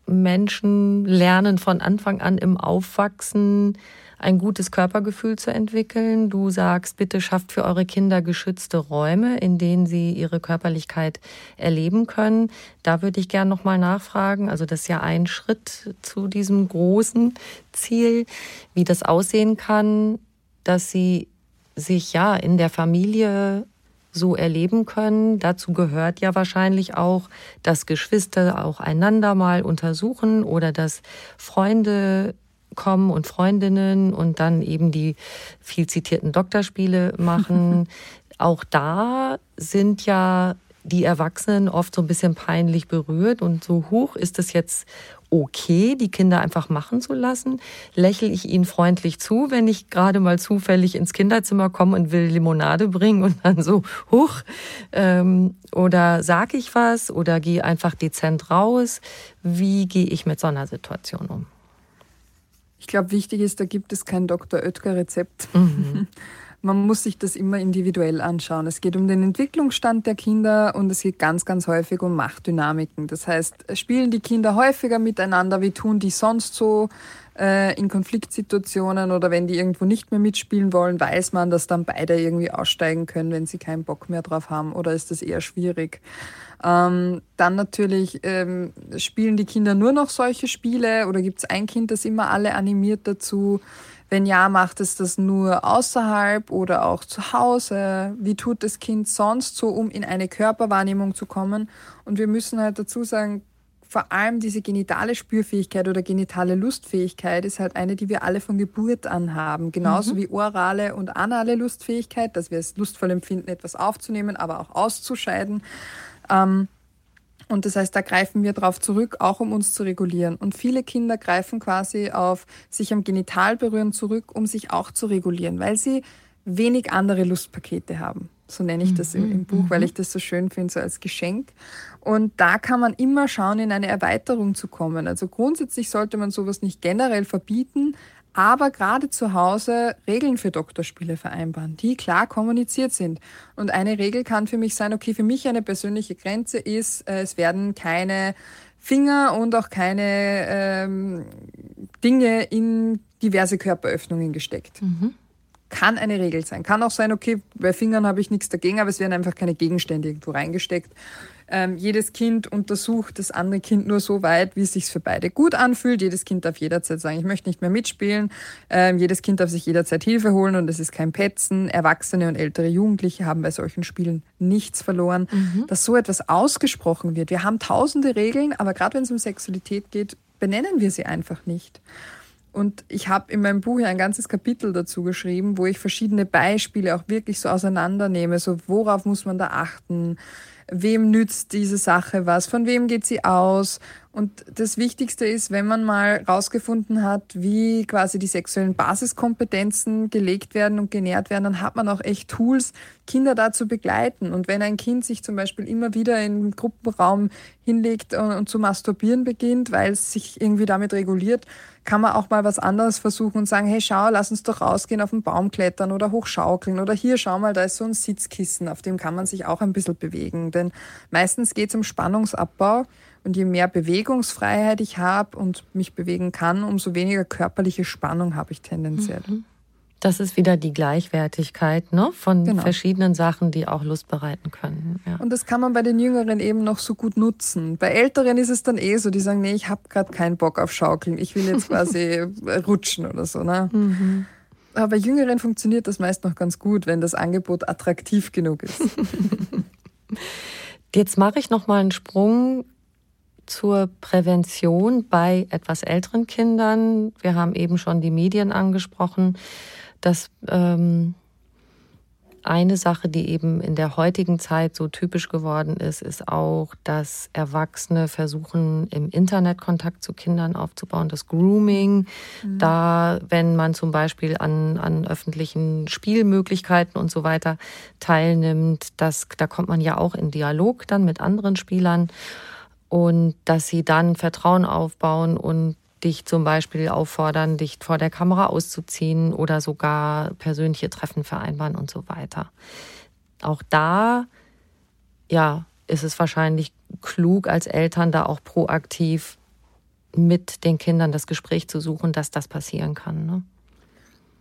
Menschen lernen von Anfang an im Aufwachsen ein gutes Körpergefühl zu entwickeln. Du sagst, bitte schafft für eure Kinder geschützte Räume, in denen sie ihre Körperlichkeit erleben können. Da würde ich gerne nochmal nachfragen. Also das ist ja ein Schritt zu diesem großen Ziel, wie das aussehen kann, dass sie sich ja in der Familie so erleben können. Dazu gehört ja wahrscheinlich auch, dass Geschwister auch einander mal untersuchen oder dass Freunde kommen und Freundinnen und dann eben die viel zitierten Doktorspiele machen. auch da sind ja die Erwachsenen oft so ein bisschen peinlich berührt und so hoch ist es jetzt okay, die Kinder einfach machen zu lassen? Lächle ich ihnen freundlich zu, wenn ich gerade mal zufällig ins Kinderzimmer komme und will Limonade bringen und dann so, huch, ähm, oder sage ich was oder gehe einfach dezent raus? Wie gehe ich mit so einer Situation um? Ich glaube, wichtig ist, da gibt es kein Dr. Oetker-Rezept. Mhm. man muss sich das immer individuell anschauen. Es geht um den Entwicklungsstand der Kinder und es geht ganz, ganz häufig um Machtdynamiken. Das heißt, spielen die Kinder häufiger miteinander, wie tun die sonst so äh, in Konfliktsituationen oder wenn die irgendwo nicht mehr mitspielen wollen, weiß man, dass dann beide irgendwie aussteigen können, wenn sie keinen Bock mehr drauf haben oder ist das eher schwierig? Ähm, dann natürlich ähm, spielen die Kinder nur noch solche Spiele oder gibt es ein Kind, das immer alle animiert dazu? Wenn ja, macht es das nur außerhalb oder auch zu Hause? Wie tut das Kind sonst so, um in eine Körperwahrnehmung zu kommen? Und wir müssen halt dazu sagen, vor allem diese genitale Spürfähigkeit oder genitale Lustfähigkeit ist halt eine, die wir alle von Geburt an haben. Genauso mhm. wie orale und anale Lustfähigkeit, dass wir es lustvoll empfinden, etwas aufzunehmen, aber auch auszuscheiden. Ähm, und das heißt, da greifen wir darauf zurück, auch um uns zu regulieren. Und viele Kinder greifen quasi auf sich am Genital berühren zurück, um sich auch zu regulieren, weil sie wenig andere Lustpakete haben. So nenne ich das im, im Buch, weil mhm. ich das so schön finde, so als Geschenk. Und da kann man immer schauen, in eine Erweiterung zu kommen. Also grundsätzlich sollte man sowas nicht generell verbieten, aber gerade zu Hause Regeln für Doktorspiele vereinbaren, die klar kommuniziert sind. Und eine Regel kann für mich sein, okay, für mich eine persönliche Grenze ist, äh, es werden keine Finger und auch keine ähm, Dinge in diverse Körperöffnungen gesteckt. Mhm. Kann eine Regel sein. Kann auch sein, okay, bei Fingern habe ich nichts dagegen, aber es werden einfach keine Gegenstände irgendwo reingesteckt. Ähm, jedes Kind untersucht das andere Kind nur so weit, wie es sich für beide gut anfühlt. Jedes Kind darf jederzeit sagen, ich möchte nicht mehr mitspielen. Ähm, jedes Kind darf sich jederzeit Hilfe holen und es ist kein Petzen. Erwachsene und ältere Jugendliche haben bei solchen Spielen nichts verloren. Mhm. Dass so etwas ausgesprochen wird. Wir haben tausende Regeln, aber gerade wenn es um Sexualität geht, benennen wir sie einfach nicht. Und ich habe in meinem Buch ein ganzes Kapitel dazu geschrieben, wo ich verschiedene Beispiele auch wirklich so auseinandernehme. So, worauf muss man da achten? Wem nützt diese Sache was, von wem geht sie aus. Und das Wichtigste ist, wenn man mal rausgefunden hat, wie quasi die sexuellen Basiskompetenzen gelegt werden und genährt werden, dann hat man auch echt Tools, Kinder da zu begleiten. Und wenn ein Kind sich zum Beispiel immer wieder im Gruppenraum hinlegt und, und zu masturbieren beginnt, weil es sich irgendwie damit reguliert, kann man auch mal was anderes versuchen und sagen, hey, schau, lass uns doch rausgehen, auf den Baum klettern oder hochschaukeln oder hier, schau mal, da ist so ein Sitzkissen, auf dem kann man sich auch ein bisschen bewegen. Denn meistens geht es um Spannungsabbau und je mehr Bewegungsfreiheit ich habe und mich bewegen kann, umso weniger körperliche Spannung habe ich tendenziell. Mhm. Das ist wieder die Gleichwertigkeit ne? von genau. verschiedenen Sachen, die auch Lust bereiten können. Ja. Und das kann man bei den Jüngeren eben noch so gut nutzen. Bei Älteren ist es dann eh so, die sagen, nee, ich habe gerade keinen Bock auf Schaukeln, ich will jetzt quasi rutschen oder so. Ne? Mhm. Aber bei Jüngeren funktioniert das meist noch ganz gut, wenn das Angebot attraktiv genug ist. Jetzt mache ich noch mal einen Sprung zur Prävention bei etwas älteren Kindern. Wir haben eben schon die Medien angesprochen dass ähm, eine Sache, die eben in der heutigen Zeit so typisch geworden ist, ist auch, dass Erwachsene versuchen, im Internet Kontakt zu Kindern aufzubauen, das Grooming. Mhm. Da, wenn man zum Beispiel an, an öffentlichen Spielmöglichkeiten und so weiter teilnimmt, das, da kommt man ja auch in Dialog dann mit anderen Spielern und dass sie dann Vertrauen aufbauen und dich zum Beispiel auffordern, dich vor der Kamera auszuziehen oder sogar persönliche Treffen vereinbaren und so weiter. Auch da, ja, ist es wahrscheinlich klug als Eltern da auch proaktiv mit den Kindern das Gespräch zu suchen, dass das passieren kann. Ne?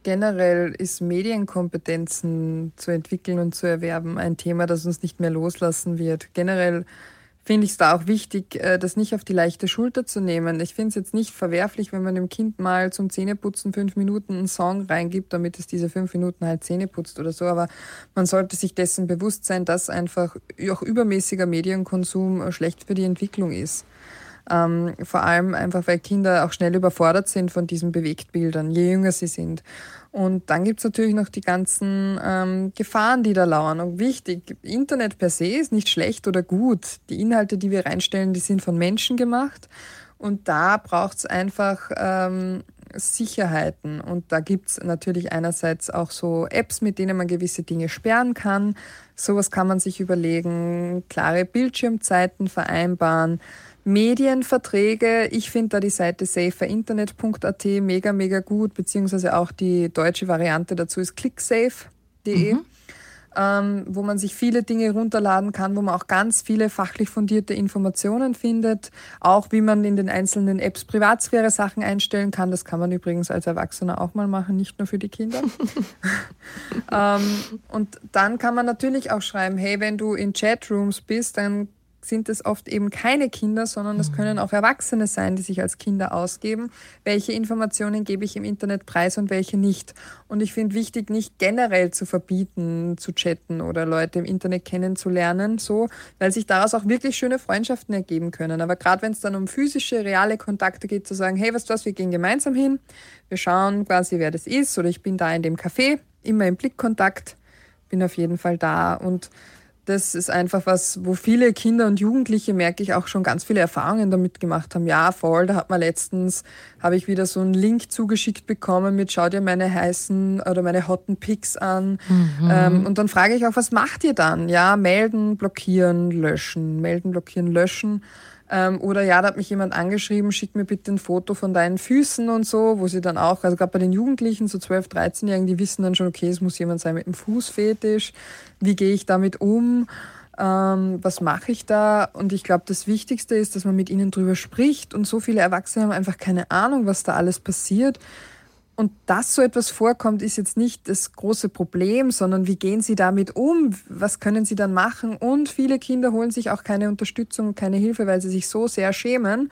Generell ist Medienkompetenzen zu entwickeln und zu erwerben ein Thema, das uns nicht mehr loslassen wird. Generell finde ich es da auch wichtig, äh, das nicht auf die leichte Schulter zu nehmen. Ich finde es jetzt nicht verwerflich, wenn man dem Kind mal zum Zähneputzen fünf Minuten einen Song reingibt, damit es diese fünf Minuten halt Zähne putzt oder so. Aber man sollte sich dessen bewusst sein, dass einfach auch übermäßiger Medienkonsum schlecht für die Entwicklung ist. Ähm, vor allem einfach, weil Kinder auch schnell überfordert sind von diesen Bewegtbildern, je jünger sie sind. Und dann gibt's natürlich noch die ganzen ähm, Gefahren, die da lauern. Und wichtig, Internet per se ist nicht schlecht oder gut. Die Inhalte, die wir reinstellen, die sind von Menschen gemacht. Und da braucht's einfach ähm, Sicherheiten. Und da gibt's natürlich einerseits auch so Apps, mit denen man gewisse Dinge sperren kann. Sowas kann man sich überlegen, klare Bildschirmzeiten vereinbaren. Medienverträge. Ich finde da die Seite saferinternet.at mega, mega gut, beziehungsweise auch die deutsche Variante dazu ist clicksafe.de. Mhm. Ähm, wo man sich viele Dinge runterladen kann, wo man auch ganz viele fachlich fundierte Informationen findet, auch wie man in den einzelnen Apps Privatsphäre-Sachen einstellen kann. Das kann man übrigens als Erwachsener auch mal machen, nicht nur für die Kinder. ähm, und dann kann man natürlich auch schreiben, hey, wenn du in Chatrooms bist, dann sind es oft eben keine Kinder, sondern es können auch Erwachsene sein, die sich als Kinder ausgeben. Welche Informationen gebe ich im Internet preis und welche nicht? Und ich finde wichtig, nicht generell zu verbieten, zu chatten oder Leute im Internet kennenzulernen, so, weil sich daraus auch wirklich schöne Freundschaften ergeben können. Aber gerade wenn es dann um physische, reale Kontakte geht, zu sagen, hey, was du was, wir gehen gemeinsam hin, wir schauen quasi, wer das ist, oder ich bin da in dem Café, immer im Blickkontakt, bin auf jeden Fall da und das ist einfach was, wo viele Kinder und Jugendliche, merke ich, auch schon ganz viele Erfahrungen damit gemacht haben. Ja, voll, da hat man letztens, habe ich wieder so einen Link zugeschickt bekommen mit, schau dir meine heißen oder meine hotten Pics an. Mhm. Ähm, und dann frage ich auch, was macht ihr dann? Ja, melden, blockieren, löschen, melden, blockieren, löschen. Ähm, oder ja, da hat mich jemand angeschrieben, schick mir bitte ein Foto von deinen Füßen und so, wo sie dann auch, also gerade bei den Jugendlichen, so 12, 13-Jährigen, die wissen dann schon, okay, es muss jemand sein mit einem Fußfetisch. Wie gehe ich damit um? Ähm, was mache ich da? Und ich glaube, das Wichtigste ist, dass man mit ihnen drüber spricht. Und so viele Erwachsene haben einfach keine Ahnung, was da alles passiert. Und dass so etwas vorkommt, ist jetzt nicht das große Problem, sondern wie gehen Sie damit um? Was können Sie dann machen? Und viele Kinder holen sich auch keine Unterstützung, keine Hilfe, weil sie sich so sehr schämen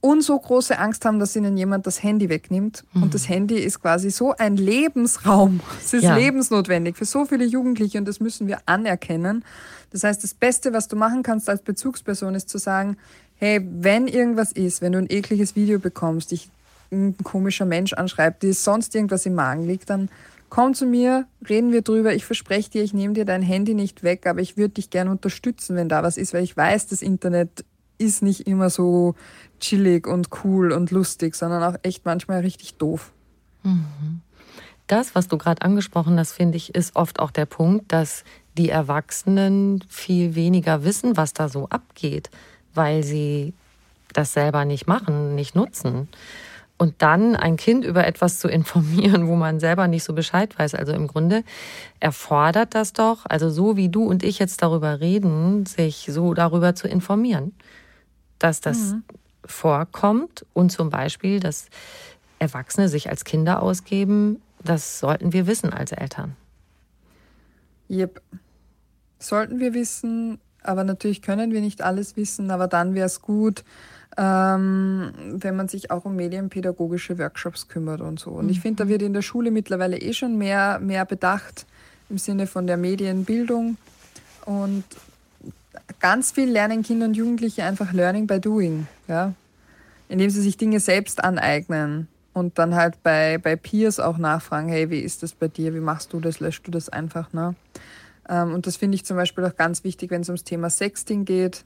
und so große Angst haben, dass ihnen jemand das Handy wegnimmt. Mhm. Und das Handy ist quasi so ein Lebensraum. Es ist ja. lebensnotwendig für so viele Jugendliche und das müssen wir anerkennen. Das heißt, das Beste, was du machen kannst als Bezugsperson, ist zu sagen, hey, wenn irgendwas ist, wenn du ein ekliges Video bekommst, ich ein komischer Mensch anschreibt, die sonst irgendwas im Magen liegt, dann komm zu mir, reden wir drüber. Ich verspreche dir, ich nehme dir dein Handy nicht weg, aber ich würde dich gerne unterstützen, wenn da was ist, weil ich weiß, das Internet ist nicht immer so chillig und cool und lustig, sondern auch echt manchmal richtig doof. Mhm. Das, was du gerade angesprochen hast, finde ich, ist oft auch der Punkt, dass die Erwachsenen viel weniger wissen, was da so abgeht, weil sie das selber nicht machen, nicht nutzen. Und dann ein Kind über etwas zu informieren, wo man selber nicht so Bescheid weiß. Also im Grunde erfordert das doch, also so wie du und ich jetzt darüber reden, sich so darüber zu informieren, dass das mhm. vorkommt und zum Beispiel, dass Erwachsene sich als Kinder ausgeben, das sollten wir wissen als Eltern. Yep. Sollten wir wissen, aber natürlich können wir nicht alles wissen, aber dann wäre es gut, ähm, wenn man sich auch um medienpädagogische Workshops kümmert und so. Und ich finde, da mhm. wird in der Schule mittlerweile eh schon mehr, mehr bedacht im Sinne von der Medienbildung. Und ganz viel lernen Kinder und Jugendliche einfach Learning by Doing, ja? indem sie sich Dinge selbst aneignen und dann halt bei, bei Peers auch nachfragen, hey, wie ist das bei dir, wie machst du das, löscht du das einfach. Ne? Ähm, und das finde ich zum Beispiel auch ganz wichtig, wenn es ums Thema Sexting geht.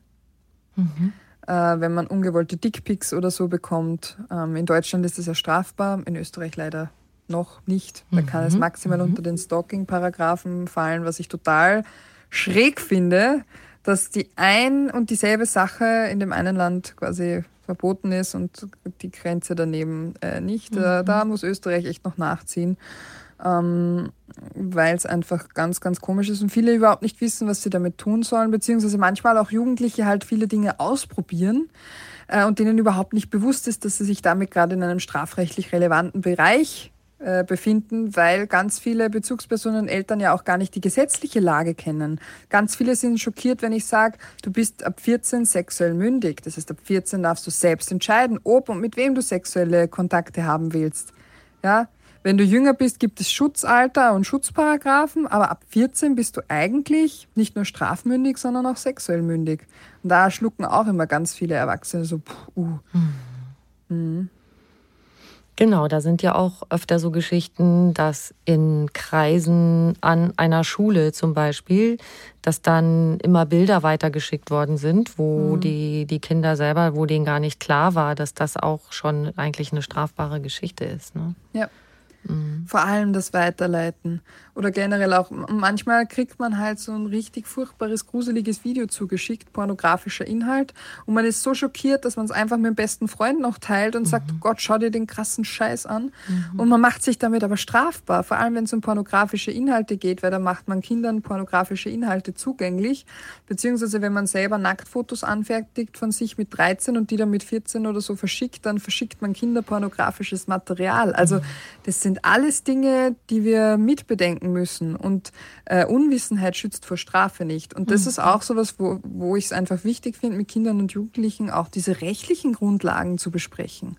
Mhm wenn man ungewollte Dickpics oder so bekommt. Ähm, in Deutschland ist das ja strafbar, in Österreich leider noch nicht. Da kann es mhm. maximal mhm. unter den Stalking-Paragraphen fallen, was ich total schräg finde, dass die ein und dieselbe Sache in dem einen Land quasi verboten ist und die Grenze daneben äh, nicht. Mhm. Äh, da muss Österreich echt noch nachziehen ähm, weil es einfach ganz, ganz komisch ist und viele überhaupt nicht wissen, was sie damit tun sollen, beziehungsweise manchmal auch Jugendliche halt viele Dinge ausprobieren. äh, und denen überhaupt nicht bewusst ist, dass sie sich damit gerade in einem strafrechtlich relevanten Bereich äh, befinden, weil ganz viele Bezugspersonen Eltern ja auch gar nicht die gesetzliche Lage kennen. Ganz viele sind schockiert, wenn ich sage, du bist ab 14 sexuell mündig. Das heißt, ab 14 darfst du selbst entscheiden, ob und mit wem du sexuelle Kontakte haben willst. Ja, wenn du jünger bist, gibt es Schutzalter und Schutzparagraphen, aber ab 14 bist du eigentlich nicht nur strafmündig, sondern auch sexuell mündig. Und da schlucken auch immer ganz viele Erwachsene so, puh, uh. Mhm. Mhm. Genau, da sind ja auch öfter so Geschichten, dass in Kreisen an einer Schule zum Beispiel, dass dann immer Bilder weitergeschickt worden sind, wo mhm. die, die Kinder selber, wo denen gar nicht klar war, dass das auch schon eigentlich eine strafbare Geschichte ist. Ne? Ja. Mhm. Vor allem das Weiterleiten. Oder generell auch, manchmal kriegt man halt so ein richtig furchtbares, gruseliges Video zugeschickt, pornografischer Inhalt. Und man ist so schockiert, dass man es einfach mit dem besten Freund noch teilt und mhm. sagt, Gott, schau dir den krassen Scheiß an. Mhm. Und man macht sich damit aber strafbar. Vor allem, wenn es um pornografische Inhalte geht, weil da macht man Kindern pornografische Inhalte zugänglich. Beziehungsweise, wenn man selber Nacktfotos anfertigt von sich mit 13 und die dann mit 14 oder so verschickt, dann verschickt man kinderpornografisches Material. Also, mhm. das sind alles Dinge, die wir mitbedenken müssen. Und äh, Unwissenheit schützt vor Strafe nicht. Und das mhm. ist auch so was, wo, wo ich es einfach wichtig finde, mit Kindern und Jugendlichen auch diese rechtlichen Grundlagen zu besprechen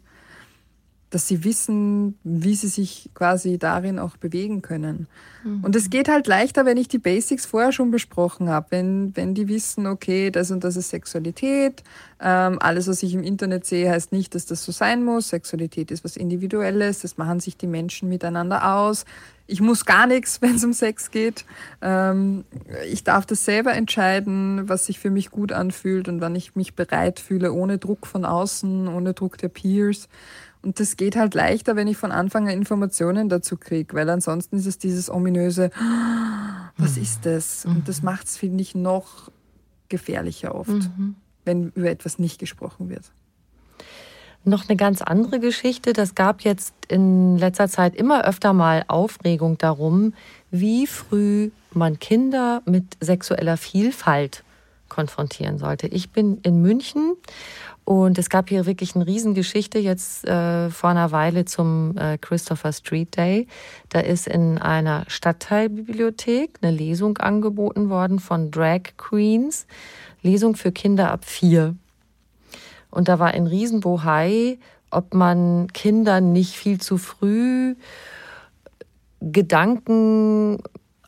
dass sie wissen, wie sie sich quasi darin auch bewegen können. Mhm. Und es geht halt leichter, wenn ich die Basics vorher schon besprochen habe, wenn, wenn die wissen, okay, das und das ist Sexualität, ähm, alles, was ich im Internet sehe, heißt nicht, dass das so sein muss. Sexualität ist was Individuelles, das machen sich die Menschen miteinander aus. Ich muss gar nichts, wenn es um Sex geht. Ähm, ich darf das selber entscheiden, was sich für mich gut anfühlt und wann ich mich bereit fühle, ohne Druck von außen, ohne Druck der Peers. Und das geht halt leichter, wenn ich von Anfang an Informationen dazu kriege, weil ansonsten ist es dieses ominöse, was ist das? Und das mhm. macht es, finde ich, noch gefährlicher oft, mhm. wenn über etwas nicht gesprochen wird. Noch eine ganz andere Geschichte. Das gab jetzt in letzter Zeit immer öfter mal Aufregung darum, wie früh man Kinder mit sexueller Vielfalt konfrontieren sollte. Ich bin in München und es gab hier wirklich eine Riesengeschichte jetzt äh, vor einer Weile zum äh, Christopher Street Day. Da ist in einer Stadtteilbibliothek eine Lesung angeboten worden von Drag Queens. Lesung für Kinder ab vier. Und da war ein Riesenbohai, ob man Kindern nicht viel zu früh Gedanken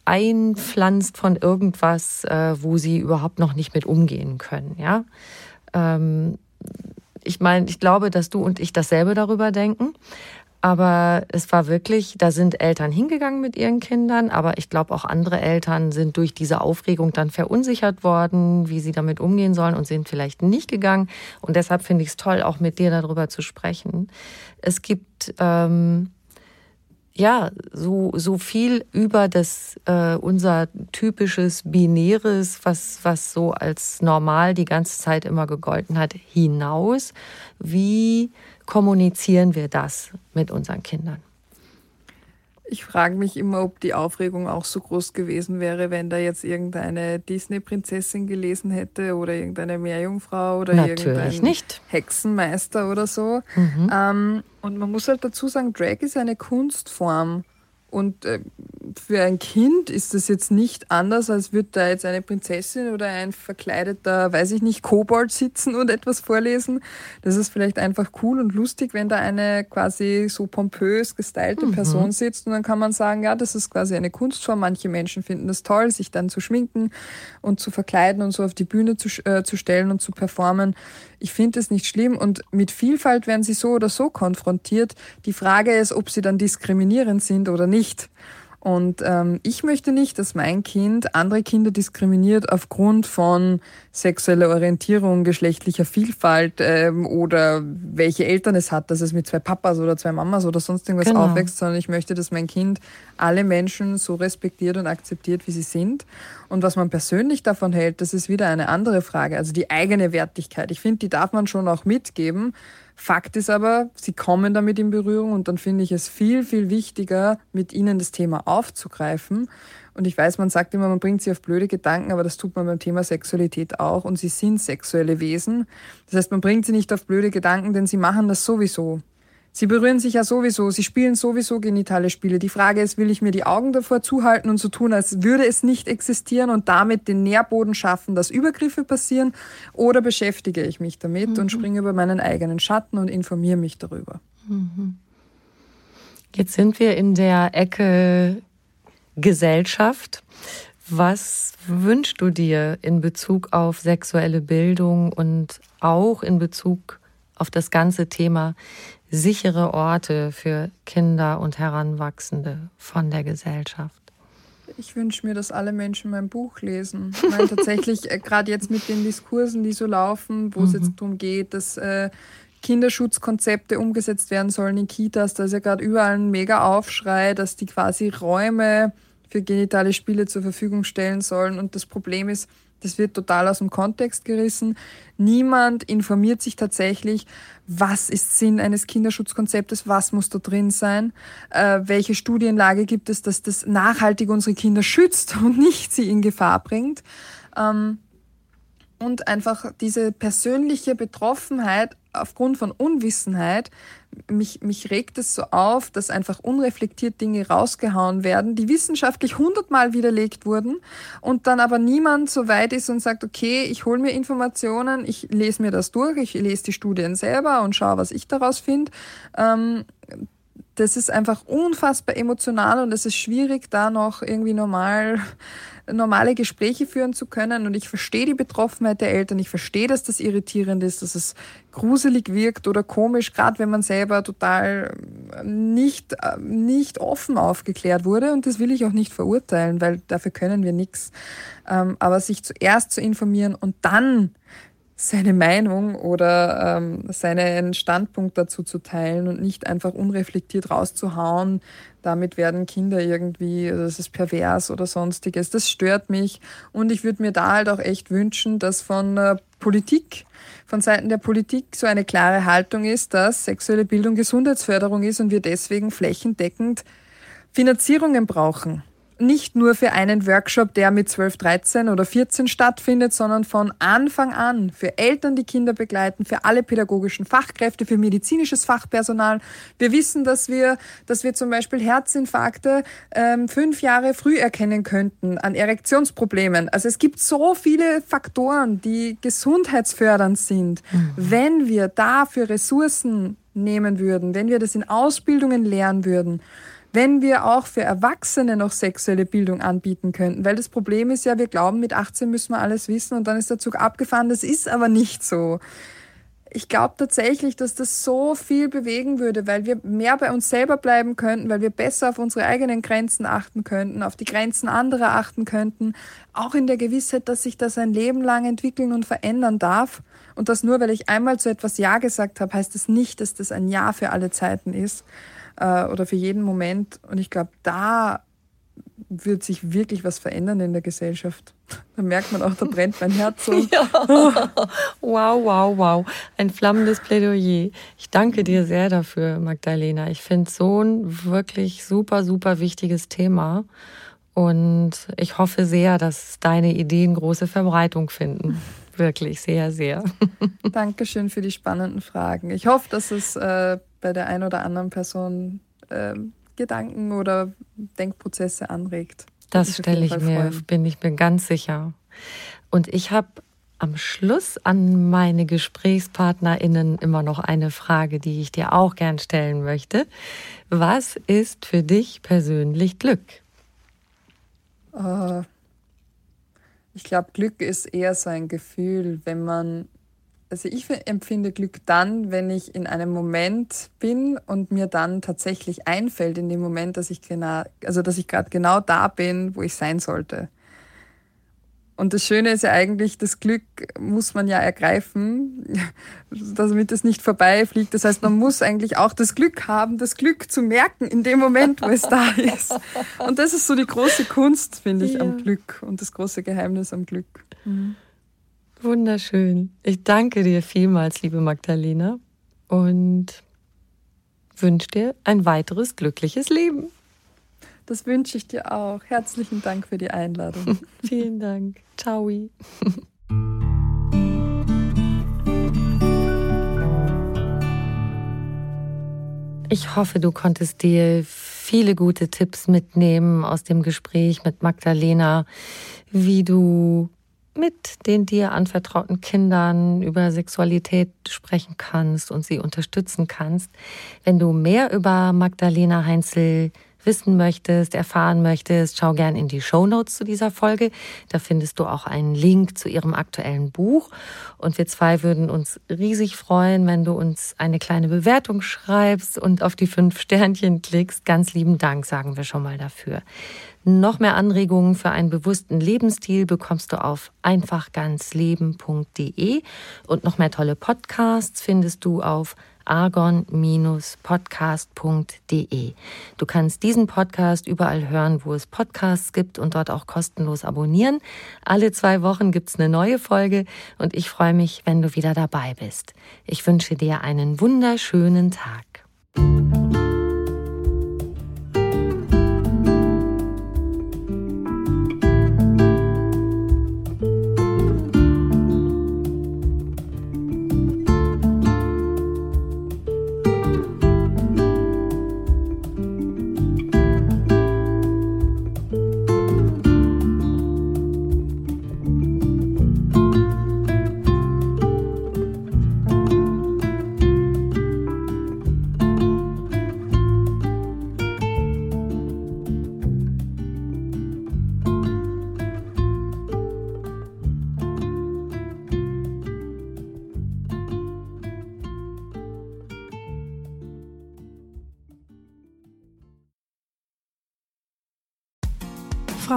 einpflanzt von irgendwas, äh, wo sie überhaupt noch nicht mit umgehen können. Ja, ähm, ich meine, ich glaube, dass du und ich dasselbe darüber denken. Aber es war wirklich, da sind Eltern hingegangen mit ihren Kindern, aber ich glaube auch andere Eltern sind durch diese Aufregung dann verunsichert worden, wie sie damit umgehen sollen und sind vielleicht nicht gegangen. Und deshalb finde ich es toll, auch mit dir darüber zu sprechen. Es gibt ähm, ja, so, so viel über das, äh, unser typisches Binäres, was, was so als normal die ganze Zeit immer gegolten hat, hinaus. Wie kommunizieren wir das mit unseren Kindern? Ich frage mich immer, ob die Aufregung auch so groß gewesen wäre, wenn da jetzt irgendeine Disney-Prinzessin gelesen hätte oder irgendeine Meerjungfrau oder Natürlich irgendein nicht. Hexenmeister oder so. Mhm. Ähm, und man muss halt dazu sagen, Drag ist eine Kunstform. Und äh, für ein Kind ist das jetzt nicht anders, als würde da jetzt eine Prinzessin oder ein verkleideter, weiß ich nicht, Kobold sitzen und etwas vorlesen. Das ist vielleicht einfach cool und lustig, wenn da eine quasi so pompös gestylte mhm. Person sitzt und dann kann man sagen, ja, das ist quasi eine Kunstform. Manche Menschen finden das toll, sich dann zu schminken und zu verkleiden und so auf die Bühne zu, äh, zu stellen und zu performen. Ich finde es nicht schlimm und mit Vielfalt werden sie so oder so konfrontiert. Die Frage ist, ob sie dann diskriminierend sind oder nicht. Und ähm, ich möchte nicht, dass mein Kind andere Kinder diskriminiert aufgrund von sexueller Orientierung, geschlechtlicher Vielfalt ähm, oder welche Eltern es hat, dass es mit zwei Papas oder zwei Mamas oder sonst irgendwas genau. aufwächst, sondern ich möchte, dass mein Kind alle Menschen so respektiert und akzeptiert, wie sie sind. Und was man persönlich davon hält, das ist wieder eine andere Frage. Also die eigene Wertigkeit. Ich finde, die darf man schon auch mitgeben. Fakt ist aber, sie kommen damit in Berührung und dann finde ich es viel, viel wichtiger, mit ihnen das Thema aufzugreifen. Und ich weiß, man sagt immer, man bringt sie auf blöde Gedanken, aber das tut man beim Thema Sexualität auch. Und sie sind sexuelle Wesen. Das heißt, man bringt sie nicht auf blöde Gedanken, denn sie machen das sowieso. Sie berühren sich ja sowieso, sie spielen sowieso genitale Spiele. Die Frage ist, will ich mir die Augen davor zuhalten und so tun, als würde es nicht existieren und damit den Nährboden schaffen, dass Übergriffe passieren? Oder beschäftige ich mich damit mhm. und springe über meinen eigenen Schatten und informiere mich darüber? Mhm. Jetzt sind wir in der Ecke Gesellschaft. Was wünschst du dir in Bezug auf sexuelle Bildung und auch in Bezug auf das ganze Thema sichere Orte für Kinder und Heranwachsende von der Gesellschaft? Ich wünsche mir, dass alle Menschen mein Buch lesen. Meine tatsächlich, äh, gerade jetzt mit den Diskursen, die so laufen, wo mhm. es jetzt darum geht, dass äh, Kinderschutzkonzepte umgesetzt werden sollen in Kitas, da ist ja gerade überall ein mega Aufschrei, dass die quasi Räume für genitale Spiele zur Verfügung stellen sollen. Und das Problem ist, das wird total aus dem Kontext gerissen. Niemand informiert sich tatsächlich, was ist Sinn eines Kinderschutzkonzeptes, was muss da drin sein, äh, welche Studienlage gibt es, dass das nachhaltig unsere Kinder schützt und nicht sie in Gefahr bringt. Ähm, und einfach diese persönliche Betroffenheit aufgrund von Unwissenheit, mich, mich regt es so auf, dass einfach unreflektiert Dinge rausgehauen werden, die wissenschaftlich hundertmal widerlegt wurden und dann aber niemand so weit ist und sagt, okay, ich hole mir Informationen, ich lese mir das durch, ich lese die Studien selber und schaue, was ich daraus finde. Ähm, das ist einfach unfassbar emotional und es ist schwierig, da noch irgendwie normal normale Gespräche führen zu können. Und ich verstehe die Betroffenheit der Eltern. Ich verstehe, dass das irritierend ist, dass es gruselig wirkt oder komisch, gerade wenn man selber total nicht, nicht offen aufgeklärt wurde. Und das will ich auch nicht verurteilen, weil dafür können wir nichts. Ähm, aber sich zuerst zu informieren und dann seine Meinung oder ähm, seinen Standpunkt dazu zu teilen und nicht einfach unreflektiert rauszuhauen. Damit werden Kinder irgendwie, also das ist pervers oder sonstiges. Das stört mich. Und ich würde mir da halt auch echt wünschen, dass von äh, Politik, von Seiten der Politik so eine klare Haltung ist, dass sexuelle Bildung Gesundheitsförderung ist und wir deswegen flächendeckend Finanzierungen brauchen nicht nur für einen Workshop, der mit 12, 13 oder 14 stattfindet, sondern von Anfang an für Eltern, die Kinder begleiten, für alle pädagogischen Fachkräfte, für medizinisches Fachpersonal. Wir wissen, dass wir, dass wir zum Beispiel Herzinfarkte ähm, fünf Jahre früh erkennen könnten an Erektionsproblemen. Also es gibt so viele Faktoren, die gesundheitsfördernd sind. Mhm. Wenn wir dafür Ressourcen nehmen würden, wenn wir das in Ausbildungen lernen würden, wenn wir auch für Erwachsene noch sexuelle Bildung anbieten könnten. Weil das Problem ist ja, wir glauben, mit 18 müssen wir alles wissen und dann ist der Zug abgefahren. Das ist aber nicht so. Ich glaube tatsächlich, dass das so viel bewegen würde, weil wir mehr bei uns selber bleiben könnten, weil wir besser auf unsere eigenen Grenzen achten könnten, auf die Grenzen anderer achten könnten, auch in der Gewissheit, dass sich das ein Leben lang entwickeln und verändern darf. Und das nur, weil ich einmal zu etwas Ja gesagt habe, heißt das nicht, dass das ein Ja für alle Zeiten ist äh, oder für jeden Moment. Und ich glaube, da wird sich wirklich was verändern in der Gesellschaft. Da merkt man auch, da brennt mein Herz so. Ja. Wow, wow, wow. Ein flammendes Plädoyer. Ich danke dir sehr dafür, Magdalena. Ich finde so ein wirklich super, super wichtiges Thema. Und ich hoffe sehr, dass deine Ideen große Verbreitung finden. Wirklich, sehr, sehr. Dankeschön für die spannenden Fragen. Ich hoffe, dass es äh, bei der einen oder anderen Person äh, Gedanken oder Denkprozesse anregt. Das stelle ich mir, freuen. bin ich mir ganz sicher. Und ich habe am Schluss an meine GesprächspartnerInnen immer noch eine Frage, die ich dir auch gern stellen möchte. Was ist für dich persönlich Glück? Uh, ich glaube, Glück ist eher so ein Gefühl, wenn man also ich empfinde Glück dann, wenn ich in einem Moment bin und mir dann tatsächlich einfällt in dem Moment, dass ich genau, also dass ich gerade genau da bin, wo ich sein sollte. Und das Schöne ist ja eigentlich, das Glück muss man ja ergreifen, damit es nicht vorbeifliegt. Das heißt, man muss eigentlich auch das Glück haben, das Glück zu merken in dem Moment, wo es da ist. Und das ist so die große Kunst, finde ich, ja. am Glück und das große Geheimnis am Glück. Mhm. Wunderschön. Ich danke dir vielmals, liebe Magdalena, und wünsche dir ein weiteres glückliches Leben. Das wünsche ich dir auch. Herzlichen Dank für die Einladung. Vielen Dank. Ciao. Ich hoffe, du konntest dir viele gute Tipps mitnehmen aus dem Gespräch mit Magdalena, wie du mit den dir anvertrauten Kindern über Sexualität sprechen kannst und sie unterstützen kannst. Wenn du mehr über Magdalena Heinzel wissen möchtest, erfahren möchtest, schau gern in die Show Notes zu dieser Folge. Da findest du auch einen Link zu ihrem aktuellen Buch. Und wir zwei würden uns riesig freuen, wenn du uns eine kleine Bewertung schreibst und auf die fünf Sternchen klickst. Ganz lieben Dank, sagen wir schon mal dafür. Noch mehr Anregungen für einen bewussten Lebensstil bekommst du auf einfachganzleben.de und noch mehr tolle Podcasts findest du auf argon-podcast.de. Du kannst diesen Podcast überall hören, wo es Podcasts gibt und dort auch kostenlos abonnieren. Alle zwei Wochen gibt's eine neue Folge und ich freue mich, wenn du wieder dabei bist. Ich wünsche dir einen wunderschönen Tag.